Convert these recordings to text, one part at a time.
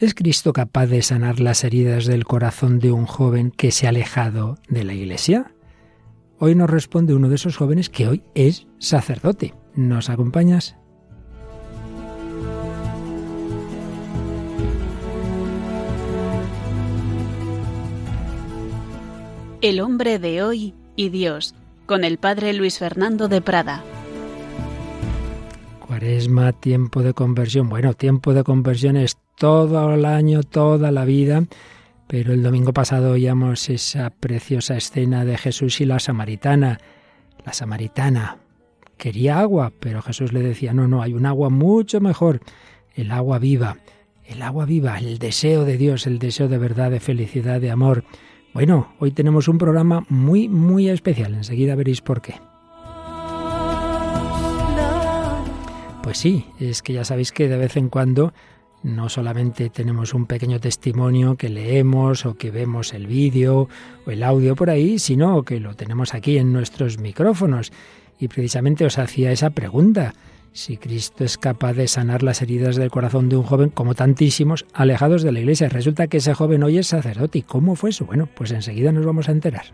¿Es Cristo capaz de sanar las heridas del corazón de un joven que se ha alejado de la Iglesia? Hoy nos responde uno de esos jóvenes que hoy es sacerdote. ¿Nos acompañas? El hombre de hoy y Dios, con el padre Luis Fernando de Prada. Cuaresma, tiempo de conversión. Bueno, tiempo de conversión es todo el año, toda la vida, pero el domingo pasado oíamos esa preciosa escena de Jesús y la samaritana. La samaritana quería agua, pero Jesús le decía, no, no, hay un agua mucho mejor, el agua viva, el agua viva, el deseo de Dios, el deseo de verdad, de felicidad, de amor. Bueno, hoy tenemos un programa muy, muy especial. Enseguida veréis por qué. Pues sí, es que ya sabéis que de vez en cuando no solamente tenemos un pequeño testimonio que leemos o que vemos el vídeo o el audio por ahí, sino que lo tenemos aquí en nuestros micrófonos. Y precisamente os hacía esa pregunta si Cristo es capaz de sanar las heridas del corazón de un joven como tantísimos alejados de la iglesia. Resulta que ese joven hoy es sacerdote. ¿Y cómo fue eso? Bueno, pues enseguida nos vamos a enterar.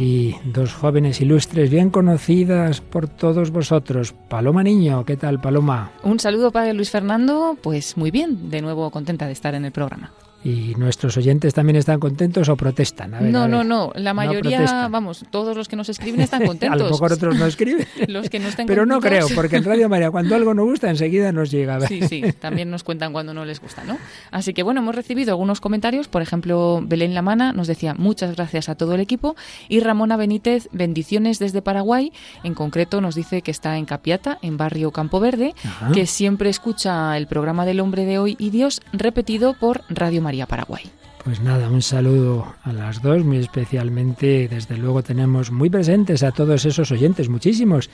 Aquí dos jóvenes ilustres bien conocidas por todos vosotros. Paloma Niño, ¿qué tal Paloma? Un saludo para Luis Fernando, pues muy bien, de nuevo contenta de estar en el programa. ¿Y nuestros oyentes también están contentos o protestan? no, no, no. La mayoría, vamos, todos los que nos escriben están contentos. a lo mejor otros no escriben. los que no están Pero no creo, porque en Radio María cuando algo no gusta enseguida nos llega. sí, sí, también nos cuentan cuando no les gusta, ¿no? Así que bueno, hemos recibido algunos comentarios. Por ejemplo, Belén Lamana nos decía muchas gracias a todo el equipo. Y Ramona Benítez, bendiciones desde Paraguay. En concreto nos dice que está en Capiata, en barrio Campo Verde, que siempre escucha el programa del hombre de hoy y Dios repetido por Radio María. Paraguay. Pues nada, un saludo a las dos, muy especialmente, desde luego tenemos muy presentes a todos esos oyentes, muchísimos,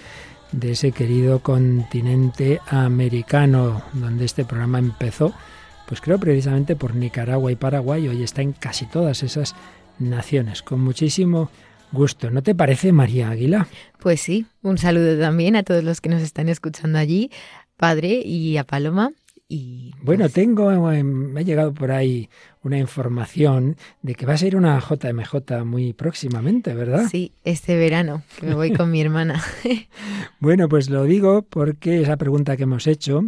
de ese querido continente americano, donde este programa empezó, pues creo precisamente por Nicaragua y Paraguay, hoy está en casi todas esas naciones, con muchísimo gusto. ¿No te parece, María Águila? Pues sí, un saludo también a todos los que nos están escuchando allí, padre, y a Paloma, bueno, pues tengo, eh, me ha llegado por ahí una información de que va a ser una JMJ muy próximamente, ¿verdad? Sí, este verano, que me voy con mi hermana. bueno, pues lo digo porque esa pregunta que hemos hecho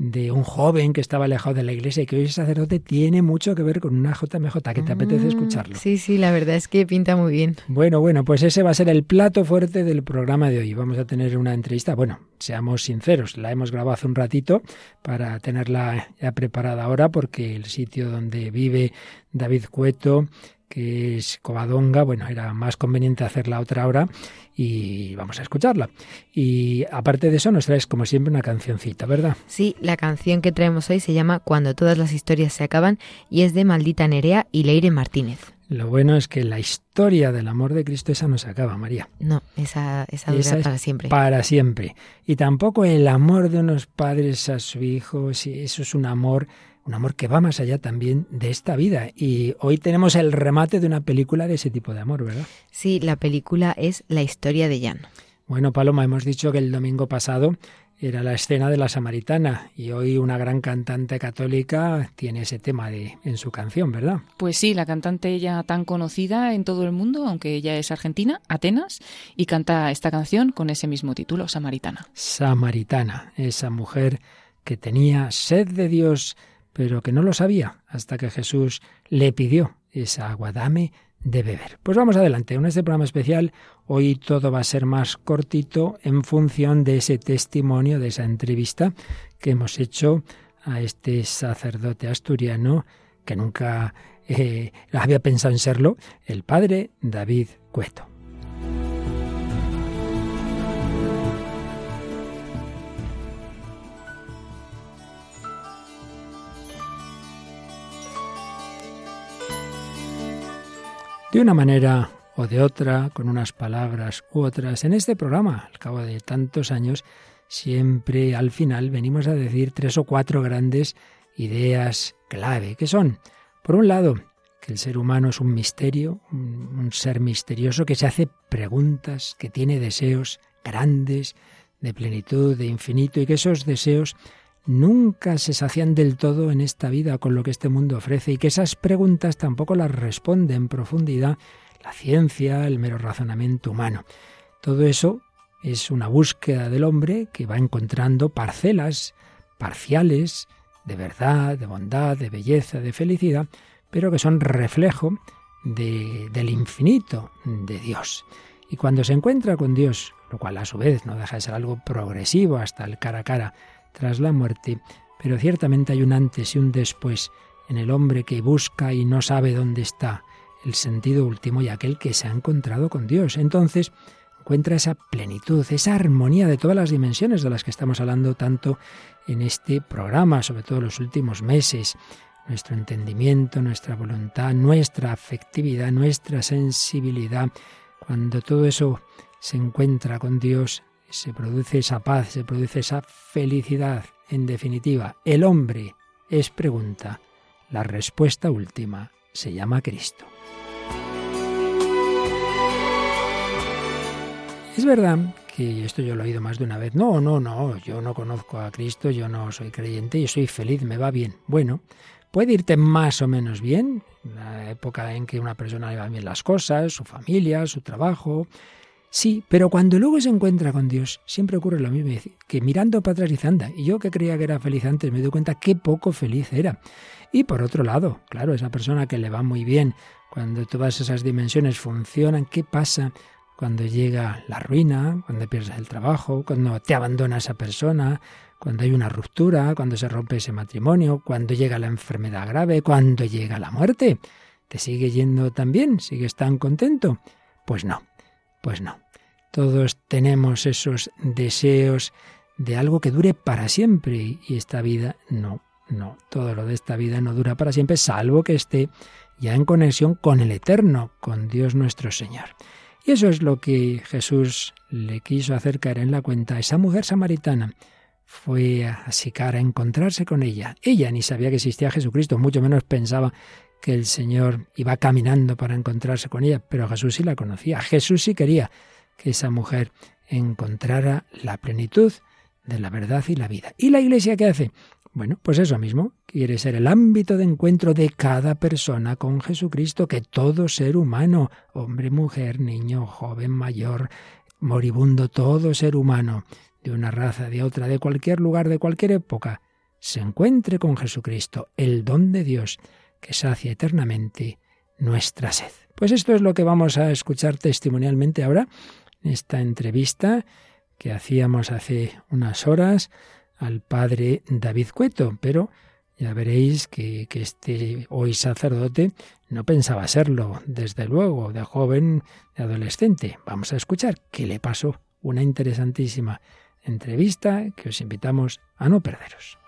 de un joven que estaba alejado de la iglesia y que hoy es sacerdote tiene mucho que ver con una JMJ, que te apetece mm, escucharlo. Sí, sí, la verdad es que pinta muy bien. Bueno, bueno, pues ese va a ser el plato fuerte del programa de hoy. Vamos a tener una entrevista, bueno, seamos sinceros, la hemos grabado hace un ratito para tenerla ya preparada ahora porque el sitio donde vive David Cueto que es Covadonga, bueno, era más conveniente hacerla otra hora y vamos a escucharla. Y aparte de eso nos traes como siempre una cancioncita, ¿verdad? Sí, la canción que traemos hoy se llama Cuando todas las historias se acaban y es de Maldita Nerea y Leire Martínez. Lo bueno es que la historia del amor de Cristo esa no se acaba, María. No, esa, esa dura para siempre. Para siempre. Y tampoco el amor de unos padres a su hijo, si eso es un amor un amor que va más allá también de esta vida. Y hoy tenemos el remate de una película de ese tipo de amor, ¿verdad? Sí, la película es La historia de Jan. Bueno, Paloma, hemos dicho que el domingo pasado era la escena de la samaritana y hoy una gran cantante católica tiene ese tema de, en su canción, ¿verdad? Pues sí, la cantante ya tan conocida en todo el mundo, aunque ella es argentina, Atenas, y canta esta canción con ese mismo título, Samaritana. Samaritana, esa mujer que tenía sed de Dios, pero que no lo sabía hasta que Jesús le pidió esa agua, dame de beber. Pues vamos adelante, en este programa especial hoy todo va a ser más cortito en función de ese testimonio, de esa entrevista que hemos hecho a este sacerdote asturiano que nunca eh, había pensado en serlo, el padre David Cueto. De una manera o de otra, con unas palabras u otras, en este programa, al cabo de tantos años, siempre al final venimos a decir tres o cuatro grandes ideas clave, que son, por un lado, que el ser humano es un misterio, un, ser misterioso que se hace preguntas, que tiene deseos grandes, de plenitud, de infinito, y que esos deseos nunca se sacian del todo en esta vida con lo que este mundo ofrece y que esas preguntas tampoco las responde en profundidad la ciencia, el mero razonamiento humano. Todo eso es una búsqueda del hombre que va encontrando parcelas parciales de verdad, de bondad, de belleza, de felicidad, pero que son reflejo del infinito de Dios. Y cuando se encuentra con Dios, lo cual a su vez no deja de ser algo progresivo hasta el cara a cara tras la muerte, pero ciertamente hay un antes y un después en el hombre que busca y no sabe dónde está el sentido último y aquel que se ha encontrado con Dios. Entonces encuentra esa plenitud, esa armonía de todas las dimensiones de las que estamos hablando tanto en este programa, sobre todo en los últimos meses. Nuestro entendimiento, nuestra voluntad, nuestra afectividad, nuestra sensibilidad, cuando todo eso se encuentra con Dios, se produce esa paz, se produce esa felicidad. En definitiva, el hombre es pregunta. La respuesta última se llama Cristo. Es verdad que esto yo lo he oído más de una vez. No, no, no, yo no conozco a Cristo, yo no soy creyente, yo soy feliz, me va bien. Bueno, puede irte más o menos bien, la época en que una persona le va bien las cosas, su familia, su trabajo. Sí, pero cuando luego se encuentra con Dios, siempre ocurre lo mismo, que mirando para atrás dice, anda, y yo que creía que era feliz antes, me doy cuenta qué poco feliz era. Y por otro lado, claro, esa persona que le va muy bien, cuando todas esas dimensiones funcionan, ¿qué pasa cuando llega la ruina, cuando pierdes el trabajo, cuando te abandona esa persona, cuando hay una ruptura, cuando se rompe ese matrimonio, cuando llega la enfermedad grave, cuando llega la muerte. ¿Te sigue yendo tan bien? ¿Sigues tan contento? Pues no, pues no. Todos tenemos esos deseos de algo que dure para siempre y esta vida no, no. Todo lo de esta vida no dura para siempre, salvo que esté ya en conexión con el Eterno, con Dios nuestro Señor. Y eso es lo que Jesús le quiso hacer caer en la cuenta. Esa mujer samaritana fue a Sicar a encontrarse con ella. Ella ni sabía que existía Jesucristo, mucho menos pensaba que el Señor iba caminando para encontrarse con ella, pero Jesús sí la conocía. Jesús sí quería que esa mujer encontrara la plenitud de la verdad y la vida. ¿Y la iglesia qué hace? Bueno, pues eso mismo, quiere ser el ámbito de encuentro de cada persona con Jesucristo, que todo ser humano, hombre, mujer, niño, joven, mayor, moribundo, todo ser humano, de una raza, de otra, de cualquier lugar, de cualquier época, se encuentre con Jesucristo, el don de Dios, que sacia eternamente nuestra sed. Pues esto es lo que vamos a escuchar testimonialmente ahora, en esta entrevista que hacíamos hace unas horas al padre David Cueto, pero ya veréis que, que, este hoy sacerdote no pensaba serlo, desde luego, de joven, de adolescente. Vamos a escuchar qué le pasó. Una interesantísima entrevista que os invitamos a no perderos.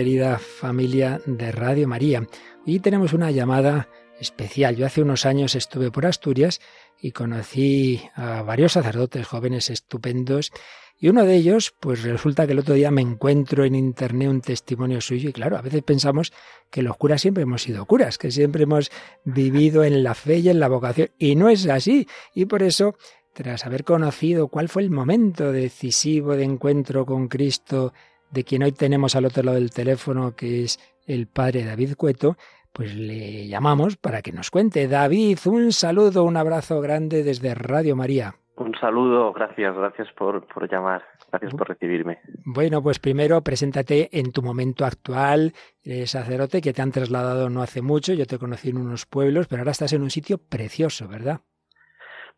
Querida familia de Radio María. Hoy tenemos una llamada especial. Yo hace unos años estuve por Asturias y conocí a varios sacerdotes jóvenes estupendos y uno de ellos, pues resulta que el otro día me encuentro en internet un testimonio suyo y claro, a veces pensamos que los curas siempre hemos sido curas, que siempre hemos vivido en la fe y en la vocación y no es así y por eso tras haber conocido cuál fue el momento decisivo de encuentro con Cristo de quien hoy tenemos al otro lado del teléfono, que es el padre David Cueto, pues le llamamos para que nos cuente. David, un saludo, un abrazo grande desde Radio María. Un saludo, gracias, gracias por, por llamar, gracias por recibirme. Bueno, pues primero preséntate en tu momento actual, eres sacerdote que te han trasladado no hace mucho, yo te conocí en unos pueblos, pero ahora estás en un sitio precioso, ¿verdad?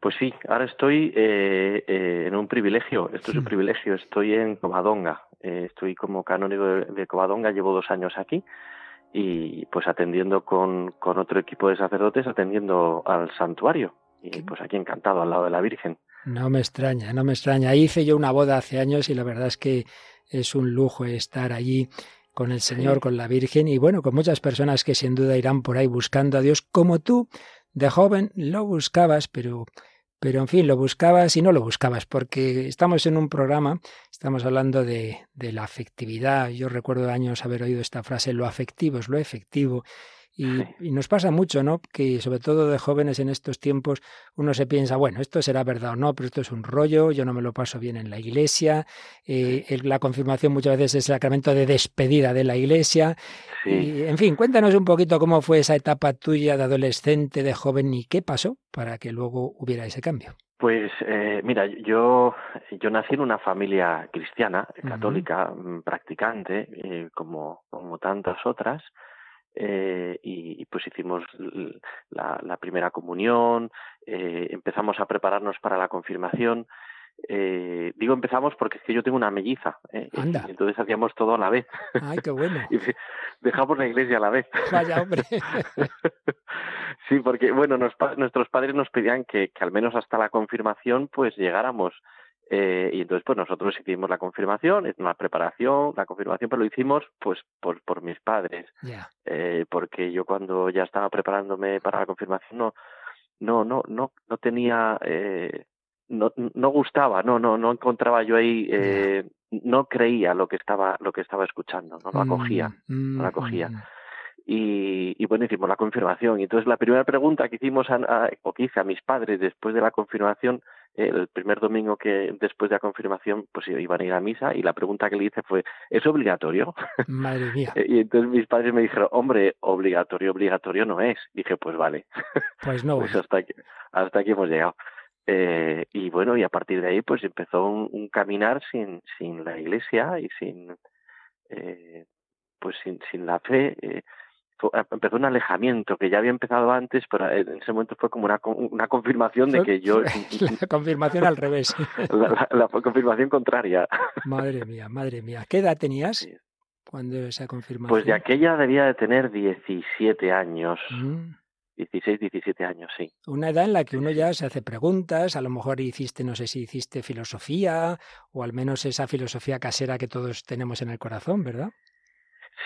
Pues sí, ahora estoy eh, eh, en un privilegio, esto es un privilegio, estoy en Covadonga, eh, estoy como canónigo de, de, Covadonga, llevo dos años aquí y pues atendiendo con, con otro equipo de sacerdotes, atendiendo al santuario. Y pues aquí encantado al lado de la Virgen. No me extraña, no me extraña. Hice yo una boda hace años y la verdad es que es un lujo estar allí con el Señor, sí. con la Virgen y bueno, con muchas personas que sin duda irán por ahí buscando a Dios como tú de joven lo buscabas, pero pero en fin, lo buscabas y no lo buscabas, porque estamos en un programa, estamos hablando de, la afectividad. Yo recuerdo años haber oído esta frase, lo afectivo es lo efectivo. Y, y, nos pasa mucho, ¿no? Que sobre todo de jóvenes en estos tiempos uno se piensa, bueno, esto será verdad o no, pero esto es un rollo, yo no me lo paso bien en la iglesia, eh, el, la confirmación muchas veces es el sacramento de despedida de la iglesia. Sí. Y, en fin, cuéntanos un poquito cómo fue esa etapa tuya de adolescente, de joven y qué pasó para que luego hubiera ese cambio. Pues eh, mira, yo, yo nací en una familia cristiana, católica, uh -huh. practicante, eh, como, como tantas otras. Eh, y, y, pues hicimos la, la primera comunión, eh, empezamos a prepararnos para la confirmación. Eh, digo empezamos porque es que yo tengo una melliza, eh, Anda. Y entonces hacíamos todo a la vez. Ay, qué bueno. y dejamos la iglesia a la vez. Vaya hombre. sí, porque bueno, nos, nuestros padres nos pedían que, que al menos hasta la confirmación pues llegáramos eh, y entonces, pues nosotros hicimos la confirmación, la preparación, la confirmación, pero lo hicimos pues por, por mis padres. Yeah. Eh, porque yo cuando ya estaba preparándome para la confirmación no, no, no, no, no tenía, eh, no, no gustaba, no, no, no encontraba yo ahí, eh, yeah. no creía lo que estaba, lo que estaba escuchando, no lo acogía, mm, no lo acogía. Mm. Y, y, bueno, hicimos la confirmación. Y entonces la primera pregunta que hicimos a, a, o que hice a mis padres después de la confirmación el primer domingo que después de la confirmación pues iban a ir a misa y la pregunta que le hice fue ¿es obligatorio? Madre mía. y entonces mis padres me dijeron hombre, obligatorio, obligatorio no es. Dije pues vale. Pues no. pues hasta aquí, hasta aquí hemos llegado. Eh, y bueno, y a partir de ahí pues empezó un, un caminar sin, sin la iglesia y sin, eh, pues sin, sin la fe. Eh, empezó un alejamiento que ya había empezado antes, pero en ese momento fue como una, una confirmación de que yo... La confirmación al revés. La, la, la, confirmación contraria. Madre mía, madre mía. ¿Qué edad tenías sí. cuando esa confirmación? Pues de aquella debía de tener 17 años. Mm. 16, 17 años, sí. Una edad en la que uno ya se hace preguntas, a lo mejor hiciste, no sé si hiciste filosofía, o al menos esa filosofía casera que todos tenemos en el corazón, ¿verdad?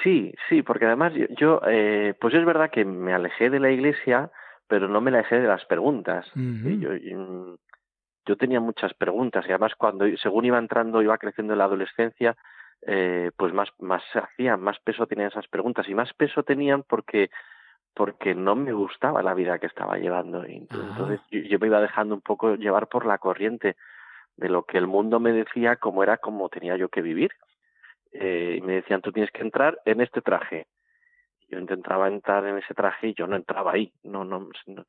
Sí, sí, porque además yo, yo eh, pues es verdad que me alejé de la iglesia, pero no me alejé de las preguntas. Uh -huh. yo, yo, yo, tenía muchas preguntas y además cuando según iba entrando, iba creciendo en la adolescencia, eh, pues más, más hacían, más peso tenían esas preguntas y más peso tenían porque porque no me gustaba la vida que estaba llevando. Y entonces yo, yo me iba dejando un poco llevar por la corriente de lo que el mundo me decía cómo era como tenía yo que vivir eh, y me decían, tú tienes que entrar en este traje. Yo intentaba entrar en ese traje y yo no entraba ahí. No, no, no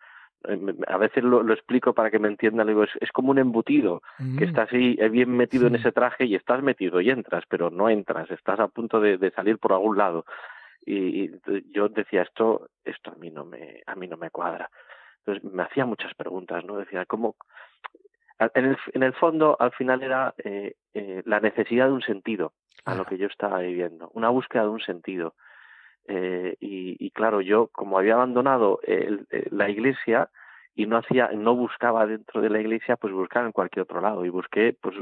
a veces lo, lo, explico para que me entiendan, digo, es, es como un embutido, mm. que estás ahí eh, bien metido sí. en ese traje y estás metido y entras, pero no entras, estás a punto de, de salir por algún lado. Y, y, yo decía, esto, esto a mí no me, a mí no me cuadra. Entonces me hacía muchas preguntas, ¿no? Decía, ¿cómo, en el, en el fondo, al final era eh, eh, la necesidad de un sentido a lo que yo estaba viviendo, una búsqueda de un sentido. Eh, y, y, claro, yo como había abandonado el, la iglesia y no hacía, no buscaba dentro de la iglesia, pues buscaba en cualquier otro lado y busqué pues,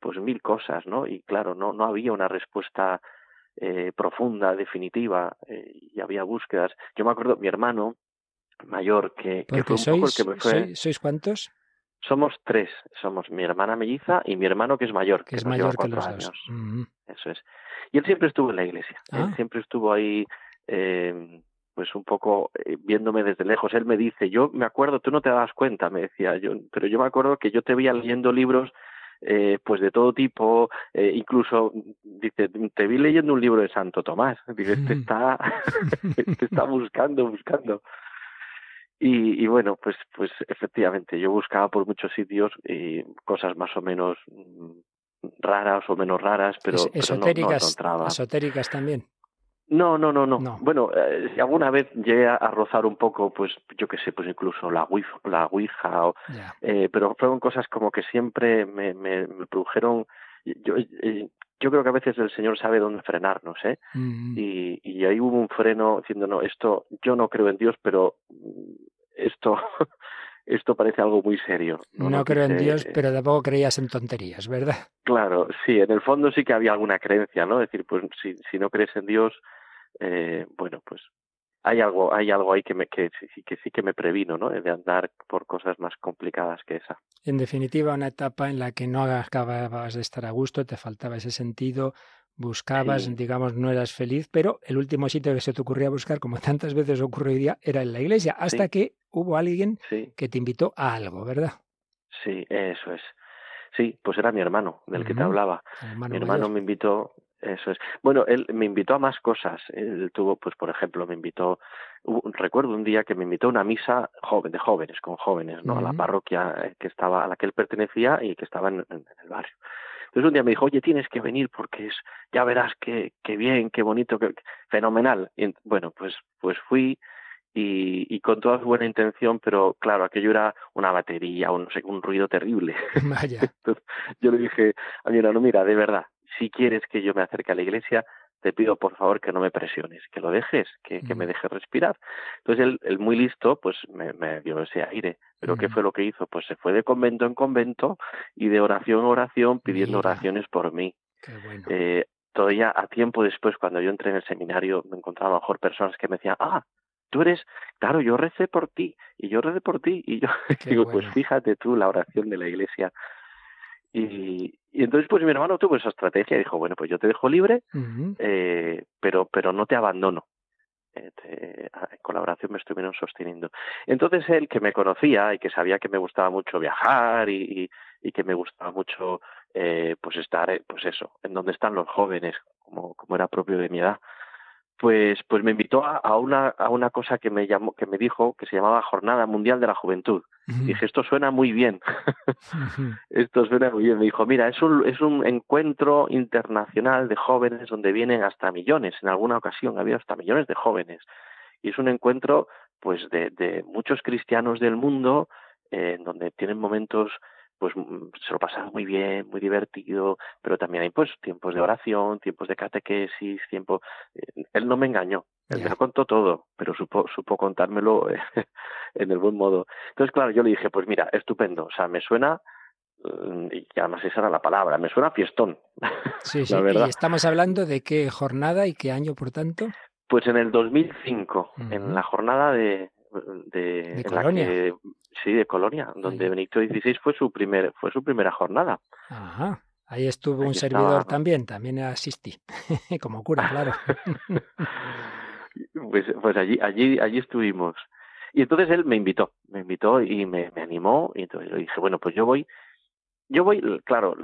pues mil cosas, ¿no? Y claro, no, no había una respuesta eh, profunda, definitiva, eh, y había búsquedas. Yo me acuerdo, mi hermano mayor, que, que fue un sois, poco el que me fue... ¿sois, ¿Sois cuántos? Somos tres, somos mi hermana melliza y mi hermano que es mayor, que, que es mayor que los años. Dos. Mm -hmm. Eso es. Y él siempre estuvo en la iglesia, ah. él siempre estuvo ahí, eh, pues un poco eh, viéndome desde lejos. Él me dice, yo me acuerdo, tú no te das cuenta, me decía yo, pero yo me acuerdo que yo te veía leyendo libros eh, pues de todo tipo, eh, incluso dice, te vi leyendo un libro de Santo Tomás, dice, te está, te está buscando, buscando. Y, y, bueno, pues, pues efectivamente, yo buscaba por muchos sitios y cosas más o menos raras o menos raras, pero, es, esotéricas, pero no, no encontraba. Esotéricas también. No, no, no, no. Bueno, eh, alguna vez llegué a, rozar un poco, pues yo qué sé, pues incluso la Ouija, la Ouija o, eh, pero fueron cosas como que siempre me, me, me produjeron. Yo, eh, yo creo que a veces el Señor sabe dónde frenarnos, ¿eh? Mm. Y, y ahí hubo un freno diciendo, no, esto, yo no creo en Dios, pero mm, esto esto parece algo muy serio. No, creo en Dios, pero tampoco creías en tonterías, ¿verdad? Claro, sí, en el fondo sí que había alguna creencia, ¿no? Es decir, pues si, si no crees en Dios, eh, bueno, pues hay algo, hay algo ahí que, me, que, que sí que me previno, ¿no? De andar por cosas más complicadas que esa. En definitiva, una etapa en la que no acababas de estar a gusto, te faltaba ese sentido, buscabas, digamos, no eras feliz, pero el último sitio que se te ocurría buscar, como tantas veces ocurre hoy día, era en la iglesia, hasta que hubo alguien que te invitó a algo, ¿verdad? Sí, eso es. Sí, pues era mi hermano, del que te hablaba. mi hermano me invitó, eso es. Bueno, él me invitó a más cosas. Él tuvo, pues, por ejemplo, me invitó, recuerdo un día que me invitó a una misa joven, de jóvenes, con jóvenes, ¿no? A la parroquia eh, que estaba, a la que él pertenecía y que estaba en el barrio. Entonces un día me dijo, oye, tienes que venir porque es, ya verás qué, qué bien, qué bonito, qué, fenomenal. Y, bueno, pues, pues fui y, y, con toda buena intención, pero claro, aquello era una batería no sé, un ruido terrible. Vaya. Entonces, yo le dije a mi hermano, mira, de verdad, si quieres que yo me acerque a la iglesia, te pido por favor que no me presiones, que lo dejes, que, que me dejes respirar. Entonces él, él muy listo, pues me, me, dio ese aire. Pero ¿qué fue lo que hizo? Pues se fue de convento en convento y de oración en oración pidiendo oraciones por mí. Eh, todavía a tiempo después, cuando yo entré en el seminario, me encontraba mejor personas que me decían, ah, tú eres, claro, yo recé por ti y yo recé por ti y yo digo, pues fíjate tú la oración de la iglesia y, y entonces pues mi hermano tuvo esa estrategia y dijo, bueno, pues yo te dejo libre, eh, pero, pero no te abandono. Eh, en colaboración me estuvieron sosteniendo. Entonces él, que me conocía y que sabía que me gustaba mucho viajar y, y, que me gustaba mucho eh, pues estar, eh, pues eso, en donde están los jóvenes, como, como era propio de mi edad, pues, pues me invitó a, a, una, a una cosa que me llamó, que me dijo que se llamaba Jornada Mundial de la Juventud. Dije, esto suena muy bien. esto suena muy bien. Me dijo, mira, es un, es un encuentro internacional de jóvenes donde vienen hasta millones. En alguna ocasión había hasta millones de jóvenes. Y es un encuentro, pues, de, de muchos cristianos del mundo, eh, en donde tienen momentos pues mm, se lo pasan muy bien, muy divertido, pero también hay pues tiempos de oración, tiempos de catequesis, tiempo... Eh, él no me engañó, él me lo contó todo, pero supo, supo contármelo en el buen modo. Entonces, claro, yo le dije, pues mira, estupendo, o sea, me suena, mm, y además esa era la palabra, me suena fiestón. Sí, sí, y estamos hablando de qué jornada y qué año, por tanto. Pues en el 2005, en la jornada de, de, Colonia. sí, de Colonia, donde Benito XVI fue su primer, fue su primera jornada. Ajá. Ahí estuvo un servidor también, también asistí, como cura, claro. Pues, pues allí, allí, allí estuvimos. Y entonces él me invitó, me invitó y me, me animó, y entonces le dije, bueno, pues yo voy, yo voy, claro,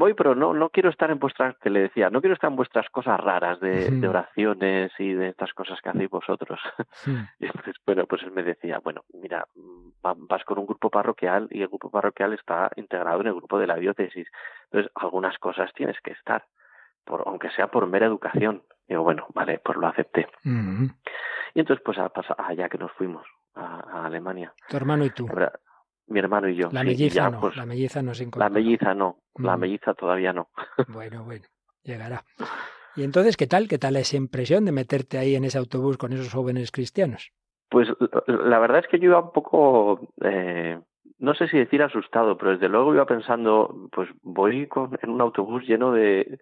voy, pero no, no quiero estar en vuestras, que le decía, no quiero estar en vuestras cosas raras de, de oraciones y de estas cosas que hacéis vosotros. y entonces, bueno, pues él me decía, bueno, mira, vas con un grupo parroquial y el grupo parroquial está integrado en el grupo de la diócesis. Entonces, algunas cosas tienes que estar, por, aunque sea por mera educación. Digo, bueno, vale, pues lo acepté. Y entonces, pues allá que nos fuimos a, Alemania. Tu hermano y tú. mi hermano y yo. La melliza no, pues la melliza no se La melliza no, la melliza todavía no. bueno, bueno, llegará. Y entonces, ¿qué tal? ¿Qué tal esa impresión de meterte ahí en ese autobús con esos jóvenes cristianos? Pues la verdad es que yo iba un poco, eh, no sé si decir asustado, pero desde luego iba pensando, pues voy con, en un autobús lleno de,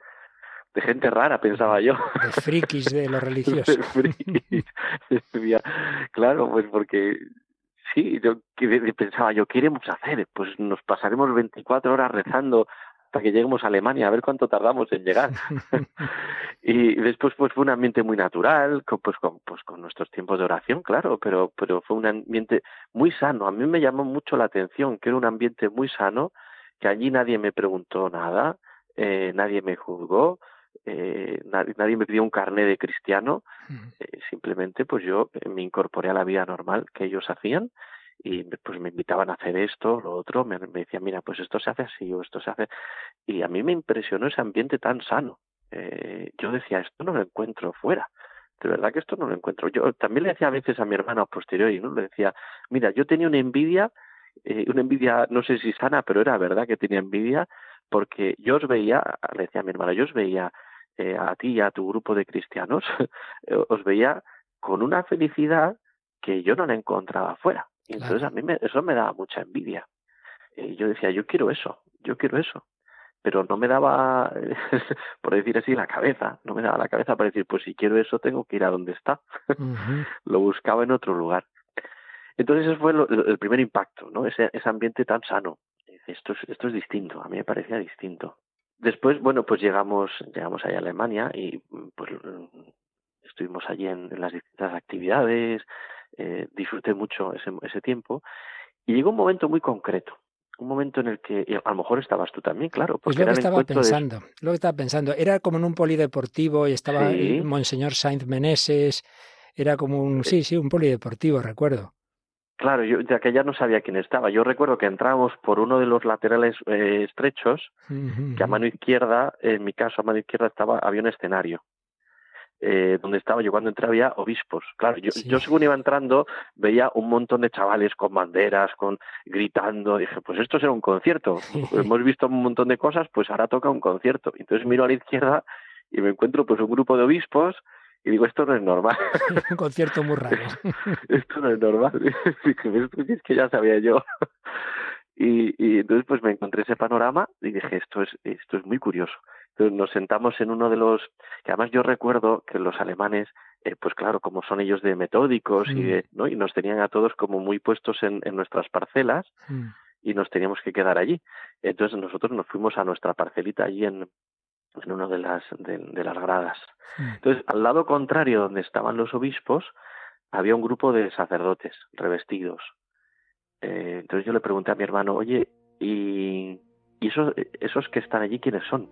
de gente rara, pensaba yo. De frikis de los religiosos. de frikis. claro, pues porque sí, yo pensaba yo, ¿qué iremos a hacer? Pues nos pasaremos 24 horas rezando hasta que lleguemos a Alemania, a ver cuánto tardamos en llegar. y después pues fue un ambiente muy natural, con, pues, con, pues con nuestros tiempos de oración, claro, pero, pero fue un ambiente muy sano. A mí me llamó mucho la atención que era un ambiente muy sano, que allí nadie me preguntó nada, eh, nadie me juzgó, eh, nadie, nadie, me pidió un carné de cristiano, eh, simplemente pues yo me incorporé a la vida normal que ellos hacían y pues me invitaban a hacer esto, lo otro, me, me decían, mira, pues esto se hace así o esto se hace. Y a mí me impresionó ese ambiente tan sano, eh, yo decía, esto no lo encuentro fuera. De verdad que esto no lo encuentro. Yo también le decía a veces a mi hermano a posteriori, ¿no? Le decía, mira, yo tenía una envidia, eh, una envidia, no sé si sana, pero era verdad que tenía envidia, porque yo os veía, le decía a mi hermano, yo os veía eh, a ti y a tu grupo de cristianos, os veía con una felicidad que yo no la encontraba afuera. Y entonces a mí me, eso me daba mucha envidia. Y yo decía, yo quiero eso, yo quiero eso pero no me daba, por decir así, la cabeza, no me daba la cabeza para decir, pues si quiero eso tengo que ir a donde está. lo buscaba en otro lugar. Entonces ese fue el primer impacto, ¿no? Ese, ese ambiente tan sano. Esto es, esto es distinto, a mí me parecía distinto. Después, bueno, pues llegamos, llegamos allá a Alemania y pues estuvimos allí en, las distintas actividades, eh, disfruté mucho ese, ese tiempo y llegó un momento muy concreto un momento en el que a lo mejor estabas tú también, claro. Pues lo que estaba pensando, lo que estaba pensando, era como en un polideportivo y estaba el Monseñor Sainz Meneses, era como un, sí, sí, un polideportivo, recuerdo. Claro, yo de aquella no sabía quién estaba. Yo recuerdo que entrábamos por uno de los laterales eh, estrechos, que a mano izquierda, en mi caso a mano izquierda estaba había un escenario eh, donde estaba yo cuando entré había obispos. Claro, yo, yo según iba entrando veía un montón de chavales con banderas, con gritando. Dije, pues esto será un concierto. Hemos visto un montón de cosas, pues ahora toca un concierto. Entonces miro a la izquierda y me encuentro pues un grupo de obispos y digo, esto no es normal. un concierto muy raro. esto no es normal. Es que ya sabía yo. Y, y, entonces pues me encontré ese panorama y dije esto es esto es muy curioso nos sentamos en uno de los que además yo recuerdo que los alemanes eh, pues claro como son ellos de metódicos y mm. no y nos tenían a todos como muy puestos en, en nuestras parcelas mm. y nos teníamos que quedar allí entonces nosotros nos fuimos a nuestra parcelita allí en en una de las de, las gradas entonces al lado contrario donde estaban los obispos había un grupo de sacerdotes revestidos eh, entonces yo le pregunté a mi hermano oye y ¿y esos, esos que están allí quiénes son?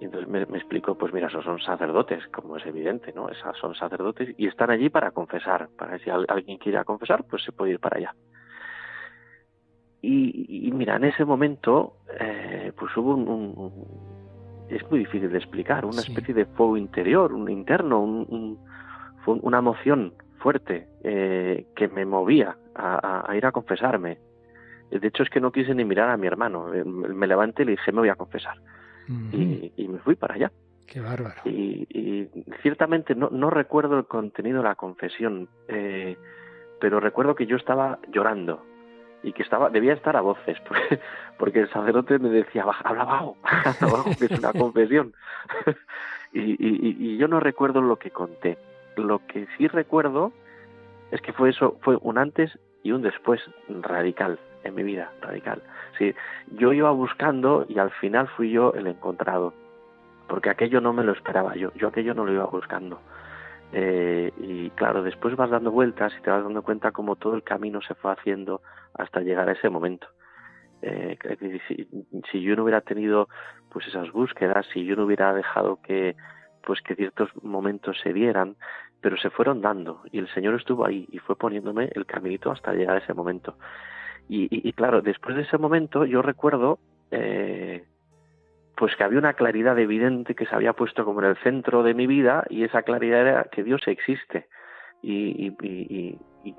Y entonces me, me, explicó, pues mira, esos son sacerdotes, como es evidente, ¿no? Esas son sacerdotes y están allí para confesar, para que si alguien quiere confesar, pues se puede ir para allá. Y, mira, en ese momento, eh, pues hubo un, es muy difícil de explicar, una especie de fuego interior, un interno, un, una emoción fuerte eh, que me movía a, a ir a confesarme de hecho, es que no quise ni mirar a mi hermano. Eh, me levanté y le dije, me voy a confesar. y, me fui para allá. Qué bárbaro. Y, ciertamente no, no, recuerdo el contenido de la confesión, eh, pero recuerdo que yo estaba llorando y que estaba debía estar a voces, porque, el sacerdote me decía, habla bajo, que es una confesión. y, y yo no recuerdo lo que conté. Lo que sí recuerdo es que fue eso, fue un antes y un después radical en mi vida, radical. Sí, yo iba buscando y al final fui yo el encontrado, porque aquello no me lo esperaba yo, yo aquello no lo iba buscando. Eh, y claro, después vas dando vueltas y te vas dando cuenta cómo todo el camino se fue haciendo hasta llegar a ese momento. Eh, si, si, yo no hubiera tenido pues esas búsquedas, si yo no hubiera dejado que pues que ciertos momentos se dieran, pero se fueron dando y el Señor estuvo ahí y fue poniéndome el caminito hasta llegar a ese momento. Y, claro, después de ese momento yo recuerdo eh, pues que había una claridad evidente que se había puesto como en el centro de mi vida y esa claridad era que Dios existe y,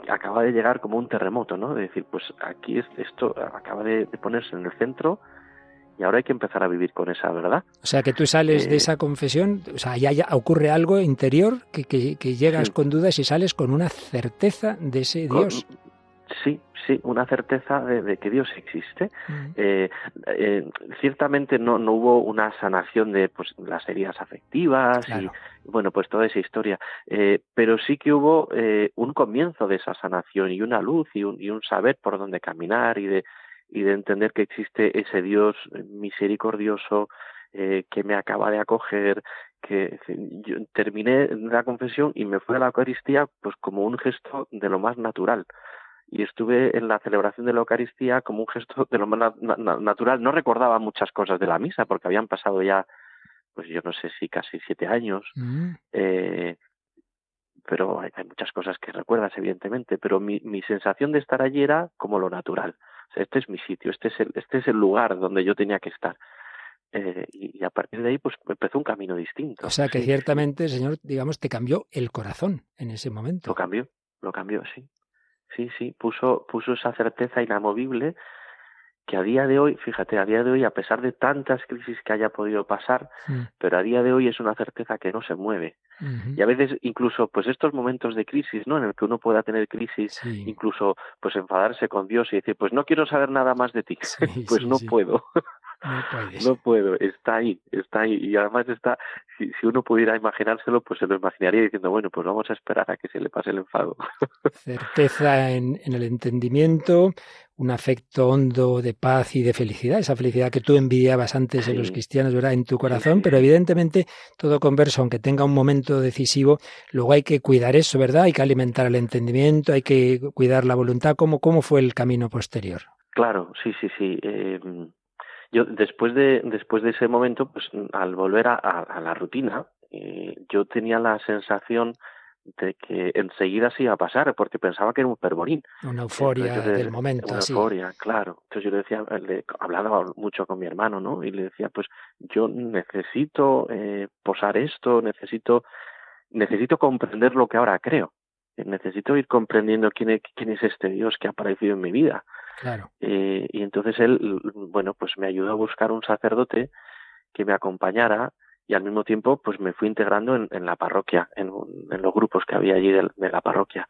acaba de llegar como un terremoto, ¿no? De decir, pues aquí es, esto acaba de, ponerse en el centro y ahora hay que empezar a vivir con esa verdad. O sea, que tú sales de eh, esa confesión, o sea, ya, ocurre algo interior que, que, llegas con dudas y sales con una certeza de ese Dios. Sí, sí, una certeza de, que Dios existe. Eh, eh, ciertamente no, no hubo una sanación de pues, las heridas afectivas y bueno, pues toda esa historia, eh, pero sí que hubo un comienzo de esa sanación y una luz y un, y un saber por dónde caminar y de, y de entender que existe ese Dios misericordioso que me acaba de acoger, que yo terminé la confesión y me fui a la Eucaristía pues como un gesto de lo más natural y estuve en la celebración de la Eucaristía como un gesto de lo más natural. No recordaba muchas cosas de la misa porque habían pasado ya, pues yo no sé si casi siete años. Mm. Eh, pero hay, muchas cosas que recuerdas, evidentemente. Pero mi, mi sensación de estar allí era como lo natural. O sea, este es mi sitio, este es el, este es el lugar donde yo tenía que estar. Eh, y, a partir de ahí, pues empezó un camino distinto. O sea que ciertamente, Señor, digamos, te cambió el corazón en ese momento. Lo cambió, lo cambió, sí. Sí, sí, puso, puso esa certeza inamovible que a día de hoy, fíjate, a día de hoy, a pesar de tantas crisis que haya podido pasar, pero a día de hoy es una certeza que no se mueve. Y a veces incluso, pues estos momentos de crisis, ¿no? En el que uno pueda tener crisis, incluso, pues enfadarse con Dios y decir, pues no quiero saber nada más de ti, pues no puedo. No, puedo, está ahí, está ahí. Y además está, si, si, uno pudiera imaginárselo, pues se lo imaginaría diciendo, bueno, pues vamos a esperar a que se le pase el enfado. Certeza en, en el entendimiento, un afecto hondo de paz y de felicidad, esa felicidad que tú envidiabas antes de los cristianos, ¿verdad? En tu corazón, pero evidentemente todo converso, aunque tenga un momento decisivo, luego hay que cuidar eso, ¿verdad? Hay que alimentar el entendimiento, hay que cuidar la voluntad. ¿Cómo, cómo fue el camino posterior? Claro, sí, sí, sí. Eh, yo después de, después de ese momento, pues al volver a, a, la rutina, eh, yo tenía la sensación de que enseguida se iba a pasar, porque pensaba que era un perborín. Una euforia del momento. Una euforia, claro. Entonces yo le decía, le hablaba mucho con mi hermano, ¿no? Y le decía, pues yo necesito eh, posar esto, necesito, necesito comprender lo que ahora creo. Necesito ir comprendiendo quién es, quién es este Dios que ha aparecido en mi vida. Claro. Eh, y entonces él, bueno, pues me ayudó a buscar un sacerdote que me acompañara y al mismo tiempo pues me fui integrando en, en la parroquia, en, en, los grupos que había allí de, de, la parroquia.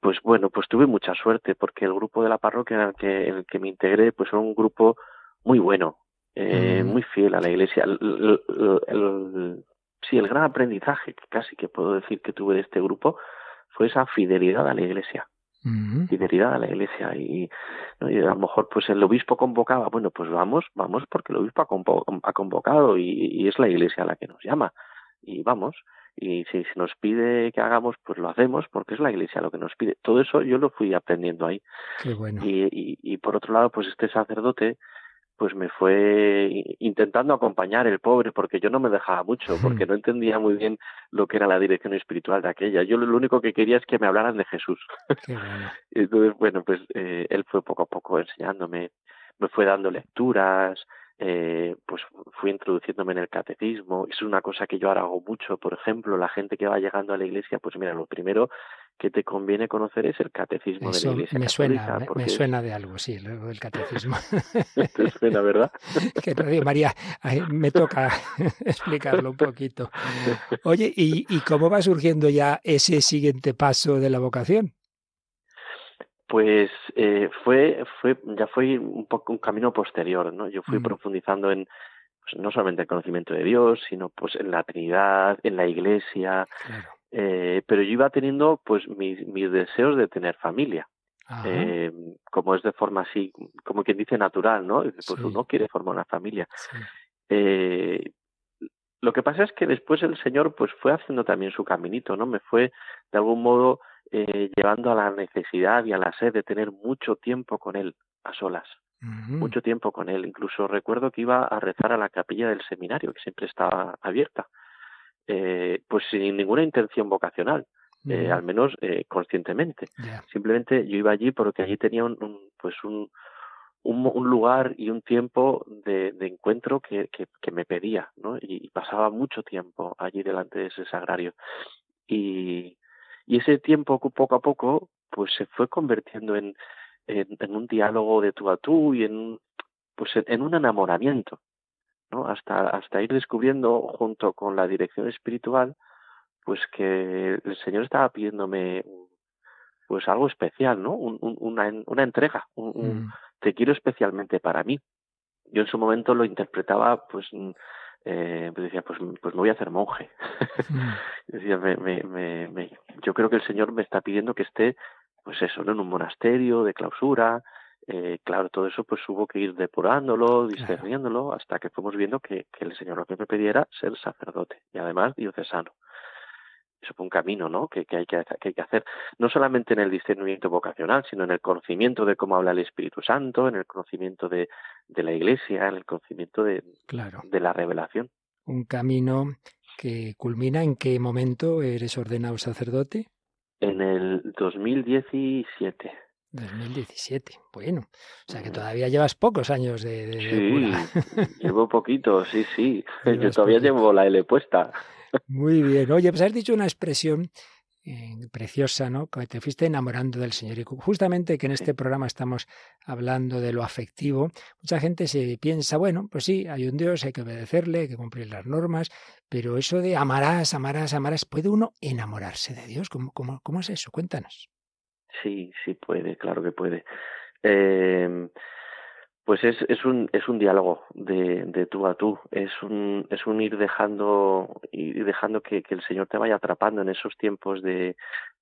Pues bueno, pues tuve mucha suerte porque el grupo de la parroquia en el que, en el que me integré pues era un grupo muy bueno, eh, mm. muy fiel a la iglesia. El, el, el, sí, el gran aprendizaje que casi que puedo decir que tuve de este grupo fue esa fidelidad a la iglesia fidelidad a la iglesia y, a lo mejor pues el obispo convocaba bueno pues vamos vamos porque el obispo ha, convocado y, es la iglesia la que nos llama. Y vamos y si se nos pide que hagamos pues lo hacemos porque es la iglesia lo que nos pide. Todo eso yo lo fui aprendiendo ahí. Qué bueno. y, y, y por otro lado pues este sacerdote pues me fue intentando acompañar el pobre porque yo no me dejaba mucho, porque no entendía muy bien lo que era la dirección espiritual de aquella. Yo lo único que quería es que me hablaran de Jesús. Entonces, bueno, pues eh, él fue poco a poco enseñándome, me fue dando lecturas, eh, pues fui introduciéndome en el catecismo. Es una cosa que yo ahora hago mucho. Por ejemplo, la gente que va llegando a la iglesia, pues mira, lo primero que te conviene conocer es el catecismo de la iglesia. Me suena, me, suena de algo, sí, luego del catecismo. te suena, ¿verdad? que Radio María, me toca explicarlo un poquito. Oye, ¿y, ¿y cómo va surgiendo ya ese siguiente paso de la vocación? Pues eh, fue, fue, ya fue un poco un camino posterior, ¿no? Yo fui mm. profundizando en, pues, no solamente el conocimiento de Dios, sino pues en la Trinidad, en la Iglesia, eh, pero yo iba teniendo pues mis, mis deseos de tener familia. Eh, como es de forma así, como quien dice natural, ¿no? Pues uno quiere formar una familia. Eh, lo que pasa es que después el Señor pues fue haciendo también su caminito, ¿no? Me fue de algún modo eh, llevando a la necesidad y a la sed de tener mucho tiempo con él a solas, mucho tiempo con él. Incluso recuerdo que iba a rezar a la capilla del seminario, que siempre estaba abierta, eh, pues sin ninguna intención vocacional. Eh, al menos eh, conscientemente. Simplemente yo iba allí porque allí tenía un, un pues un, un, un, lugar y un tiempo de, de encuentro que, que, que, me pedía, ¿no? Y, y, pasaba mucho tiempo allí delante de ese sagrario. Y, y ese tiempo poco a poco pues se fue convirtiendo en, en, en un diálogo de tú a tú y en pues en un enamoramiento no hasta hasta ir descubriendo junto con la dirección espiritual pues que el señor estaba pidiéndome pues algo especial no un, un, una una entrega un, un, mm. te quiero especialmente para mí yo en su momento lo interpretaba pues eh, pues decía, pues, pues me voy a hacer monje. Mm. decía, me, me, me, yo creo que el Señor me está pidiendo que esté, pues eso, ¿no? en un monasterio de clausura. Eh, claro, todo eso pues hubo que ir depurándolo, discerniéndolo, hasta que fuimos viendo que, que el Señor lo que me pidiera ser sacerdote y además diocesano eso fue un camino ¿no? que, que, hay que, que, hay que hacer, no solamente en el discernimiento vocacional, sino en el conocimiento de cómo habla el Espíritu Santo, en el conocimiento de, de la Iglesia, en el conocimiento de, claro. de la revelación. Un camino que culmina en qué momento eres ordenado sacerdote? En el 2017. 2017, bueno, o sea que todavía llevas pocos años de, sí, llevo poquito, sí, sí, yo todavía llevo la L puesta. Muy bien, oye, pues has dicho una expresión eh, preciosa, ¿no? Que te fuiste enamorando del Señor. Y justamente que en este programa estamos hablando de lo afectivo, mucha gente se piensa, bueno, pues sí, hay un Dios, hay que obedecerle, hay que cumplir las normas, pero eso de amarás, amarás, amarás, ¿puede uno enamorarse de Dios? ¿Cómo, cómo, cómo es eso? Cuéntanos. Sí, sí puede, claro que puede. Eh, pues es, es, un, es un diálogo de, de tú a tú, es un, es un ir dejando, ir dejando que, que el Señor te vaya atrapando en esos tiempos de,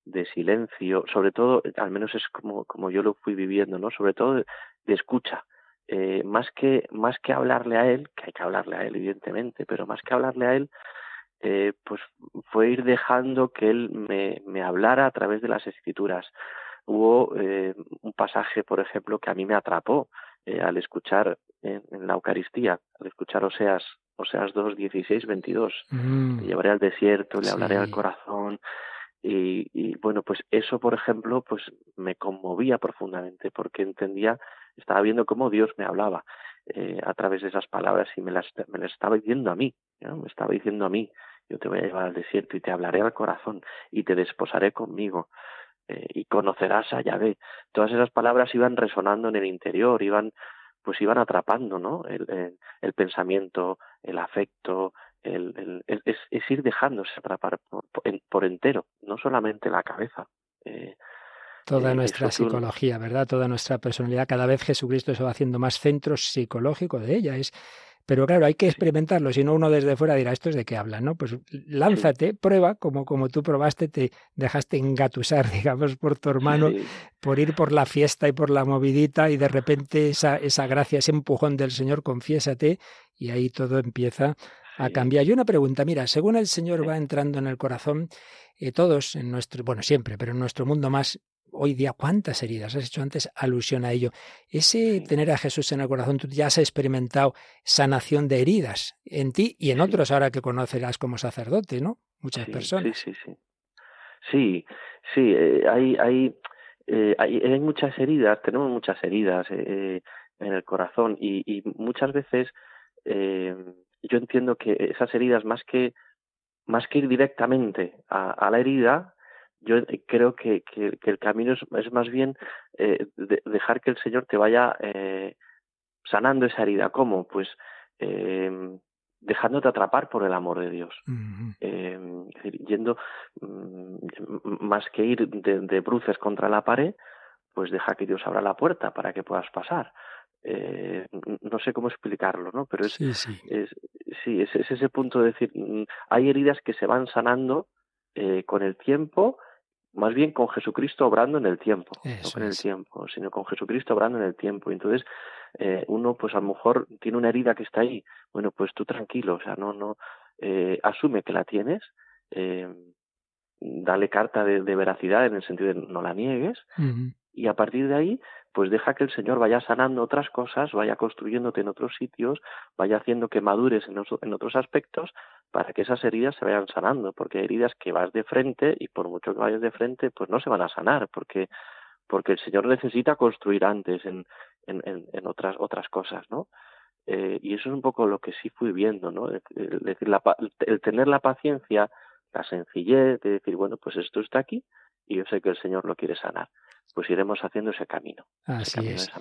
de silencio, sobre todo, al menos es como, como yo lo fui viviendo, ¿no? Sobre todo de, escucha. Eh, más que más que hablarle a él, que hay que hablarle a él evidentemente, pero más que hablarle a él, eh, pues fue ir dejando que él me, me hablara a través de las escrituras. Hubo eh, un pasaje, por ejemplo, que a mí me atrapó, eh, al escuchar en, la Eucaristía, al escuchar Oseas, Oseas 2, 16, 22. Mm. llevaré al desierto, le hablaré al corazón. Y, y, bueno, pues eso, por ejemplo, pues me conmovía profundamente porque entendía, estaba viendo cómo Dios me hablaba eh, a través de esas palabras y me las, me las estaba diciendo a mí, me estaba diciendo a mí, yo te voy a llevar al desierto y te hablaré al corazón y te desposaré conmigo. Eh, y conocerás a Yahvé. Todas esas palabras iban resonando en el interior, iban pues iban atrapando, ¿no? El, el, pensamiento, el afecto, el, el es, es, ir dejándose atrapar por, por, entero, no solamente la cabeza. Eh, Toda eh, nuestra psicología, ¿verdad? Toda nuestra personalidad, cada vez Jesucristo se va haciendo más centro psicológico de ella. Es pero claro, hay que experimentarlo, si no uno desde fuera dirá, ¿esto es de qué habla? ¿no? Pues lánzate, prueba, como, como tú probaste, te dejaste engatusar, digamos, por tu hermano, por ir por la fiesta y por la movidita, y de repente esa, esa gracia, ese empujón del Señor, confiésate, y ahí todo empieza a cambiar. Y una pregunta, mira, según el Señor va entrando en el corazón, eh, todos en nuestro, bueno, siempre, pero en nuestro mundo más hoy día cuántas heridas, has hecho antes alusión a ello. Ese tener a Jesús en el corazón, tú ya has experimentado sanación de heridas en ti y en otros ahora que conocerás como sacerdote, ¿no? Muchas personas. Sí, sí, sí. Sí, sí, eh, hay, hay, eh, hay, hay, muchas heridas, tenemos muchas heridas eh, en el corazón y, y muchas veces yo entiendo que esas heridas más que más que ir directamente a, a la herida, yo creo que, que, el camino es, más bien eh, dejar que el Señor te vaya eh, sanando esa herida. ¿Cómo? Pues eh, dejándote atrapar por el amor de Dios. eh, yendo mm, más que ir de, bruces contra la pared, pues deja que Dios abra la puerta para que puedas pasar. Eh, no sé cómo explicarlo, ¿no? Pero es, sí, sí. Es, sí, es, ese punto de decir, mm, hay heridas que se van sanando eh, con el tiempo más bien con Jesucristo obrando en el tiempo, no con el tiempo, sino con Jesucristo obrando en el tiempo. Entonces, eh, uno, pues a lo mejor tiene una herida que está ahí. Bueno, pues tú tranquilo, o sea, no, no, eh, asume que la tienes, eh, dale carta de, veracidad en el sentido de no la niegues, y a partir de ahí, pues deja que el Señor vaya sanando otras cosas, vaya construyéndote en otros sitios, vaya haciendo que madures en, en otros aspectos para que esas heridas se vayan sanando, porque hay heridas que vas de frente y por mucho que vayas de frente, pues no se van a sanar, porque porque el Señor necesita construir antes en, en, otras otras cosas, ¿no? Eh, y eso es un poco lo que sí fui viendo, ¿no? El tener la paciencia, la sencillez de decir, bueno, pues esto está aquí y yo sé que el Señor lo quiere sanar pues iremos haciendo ese camino. Así es.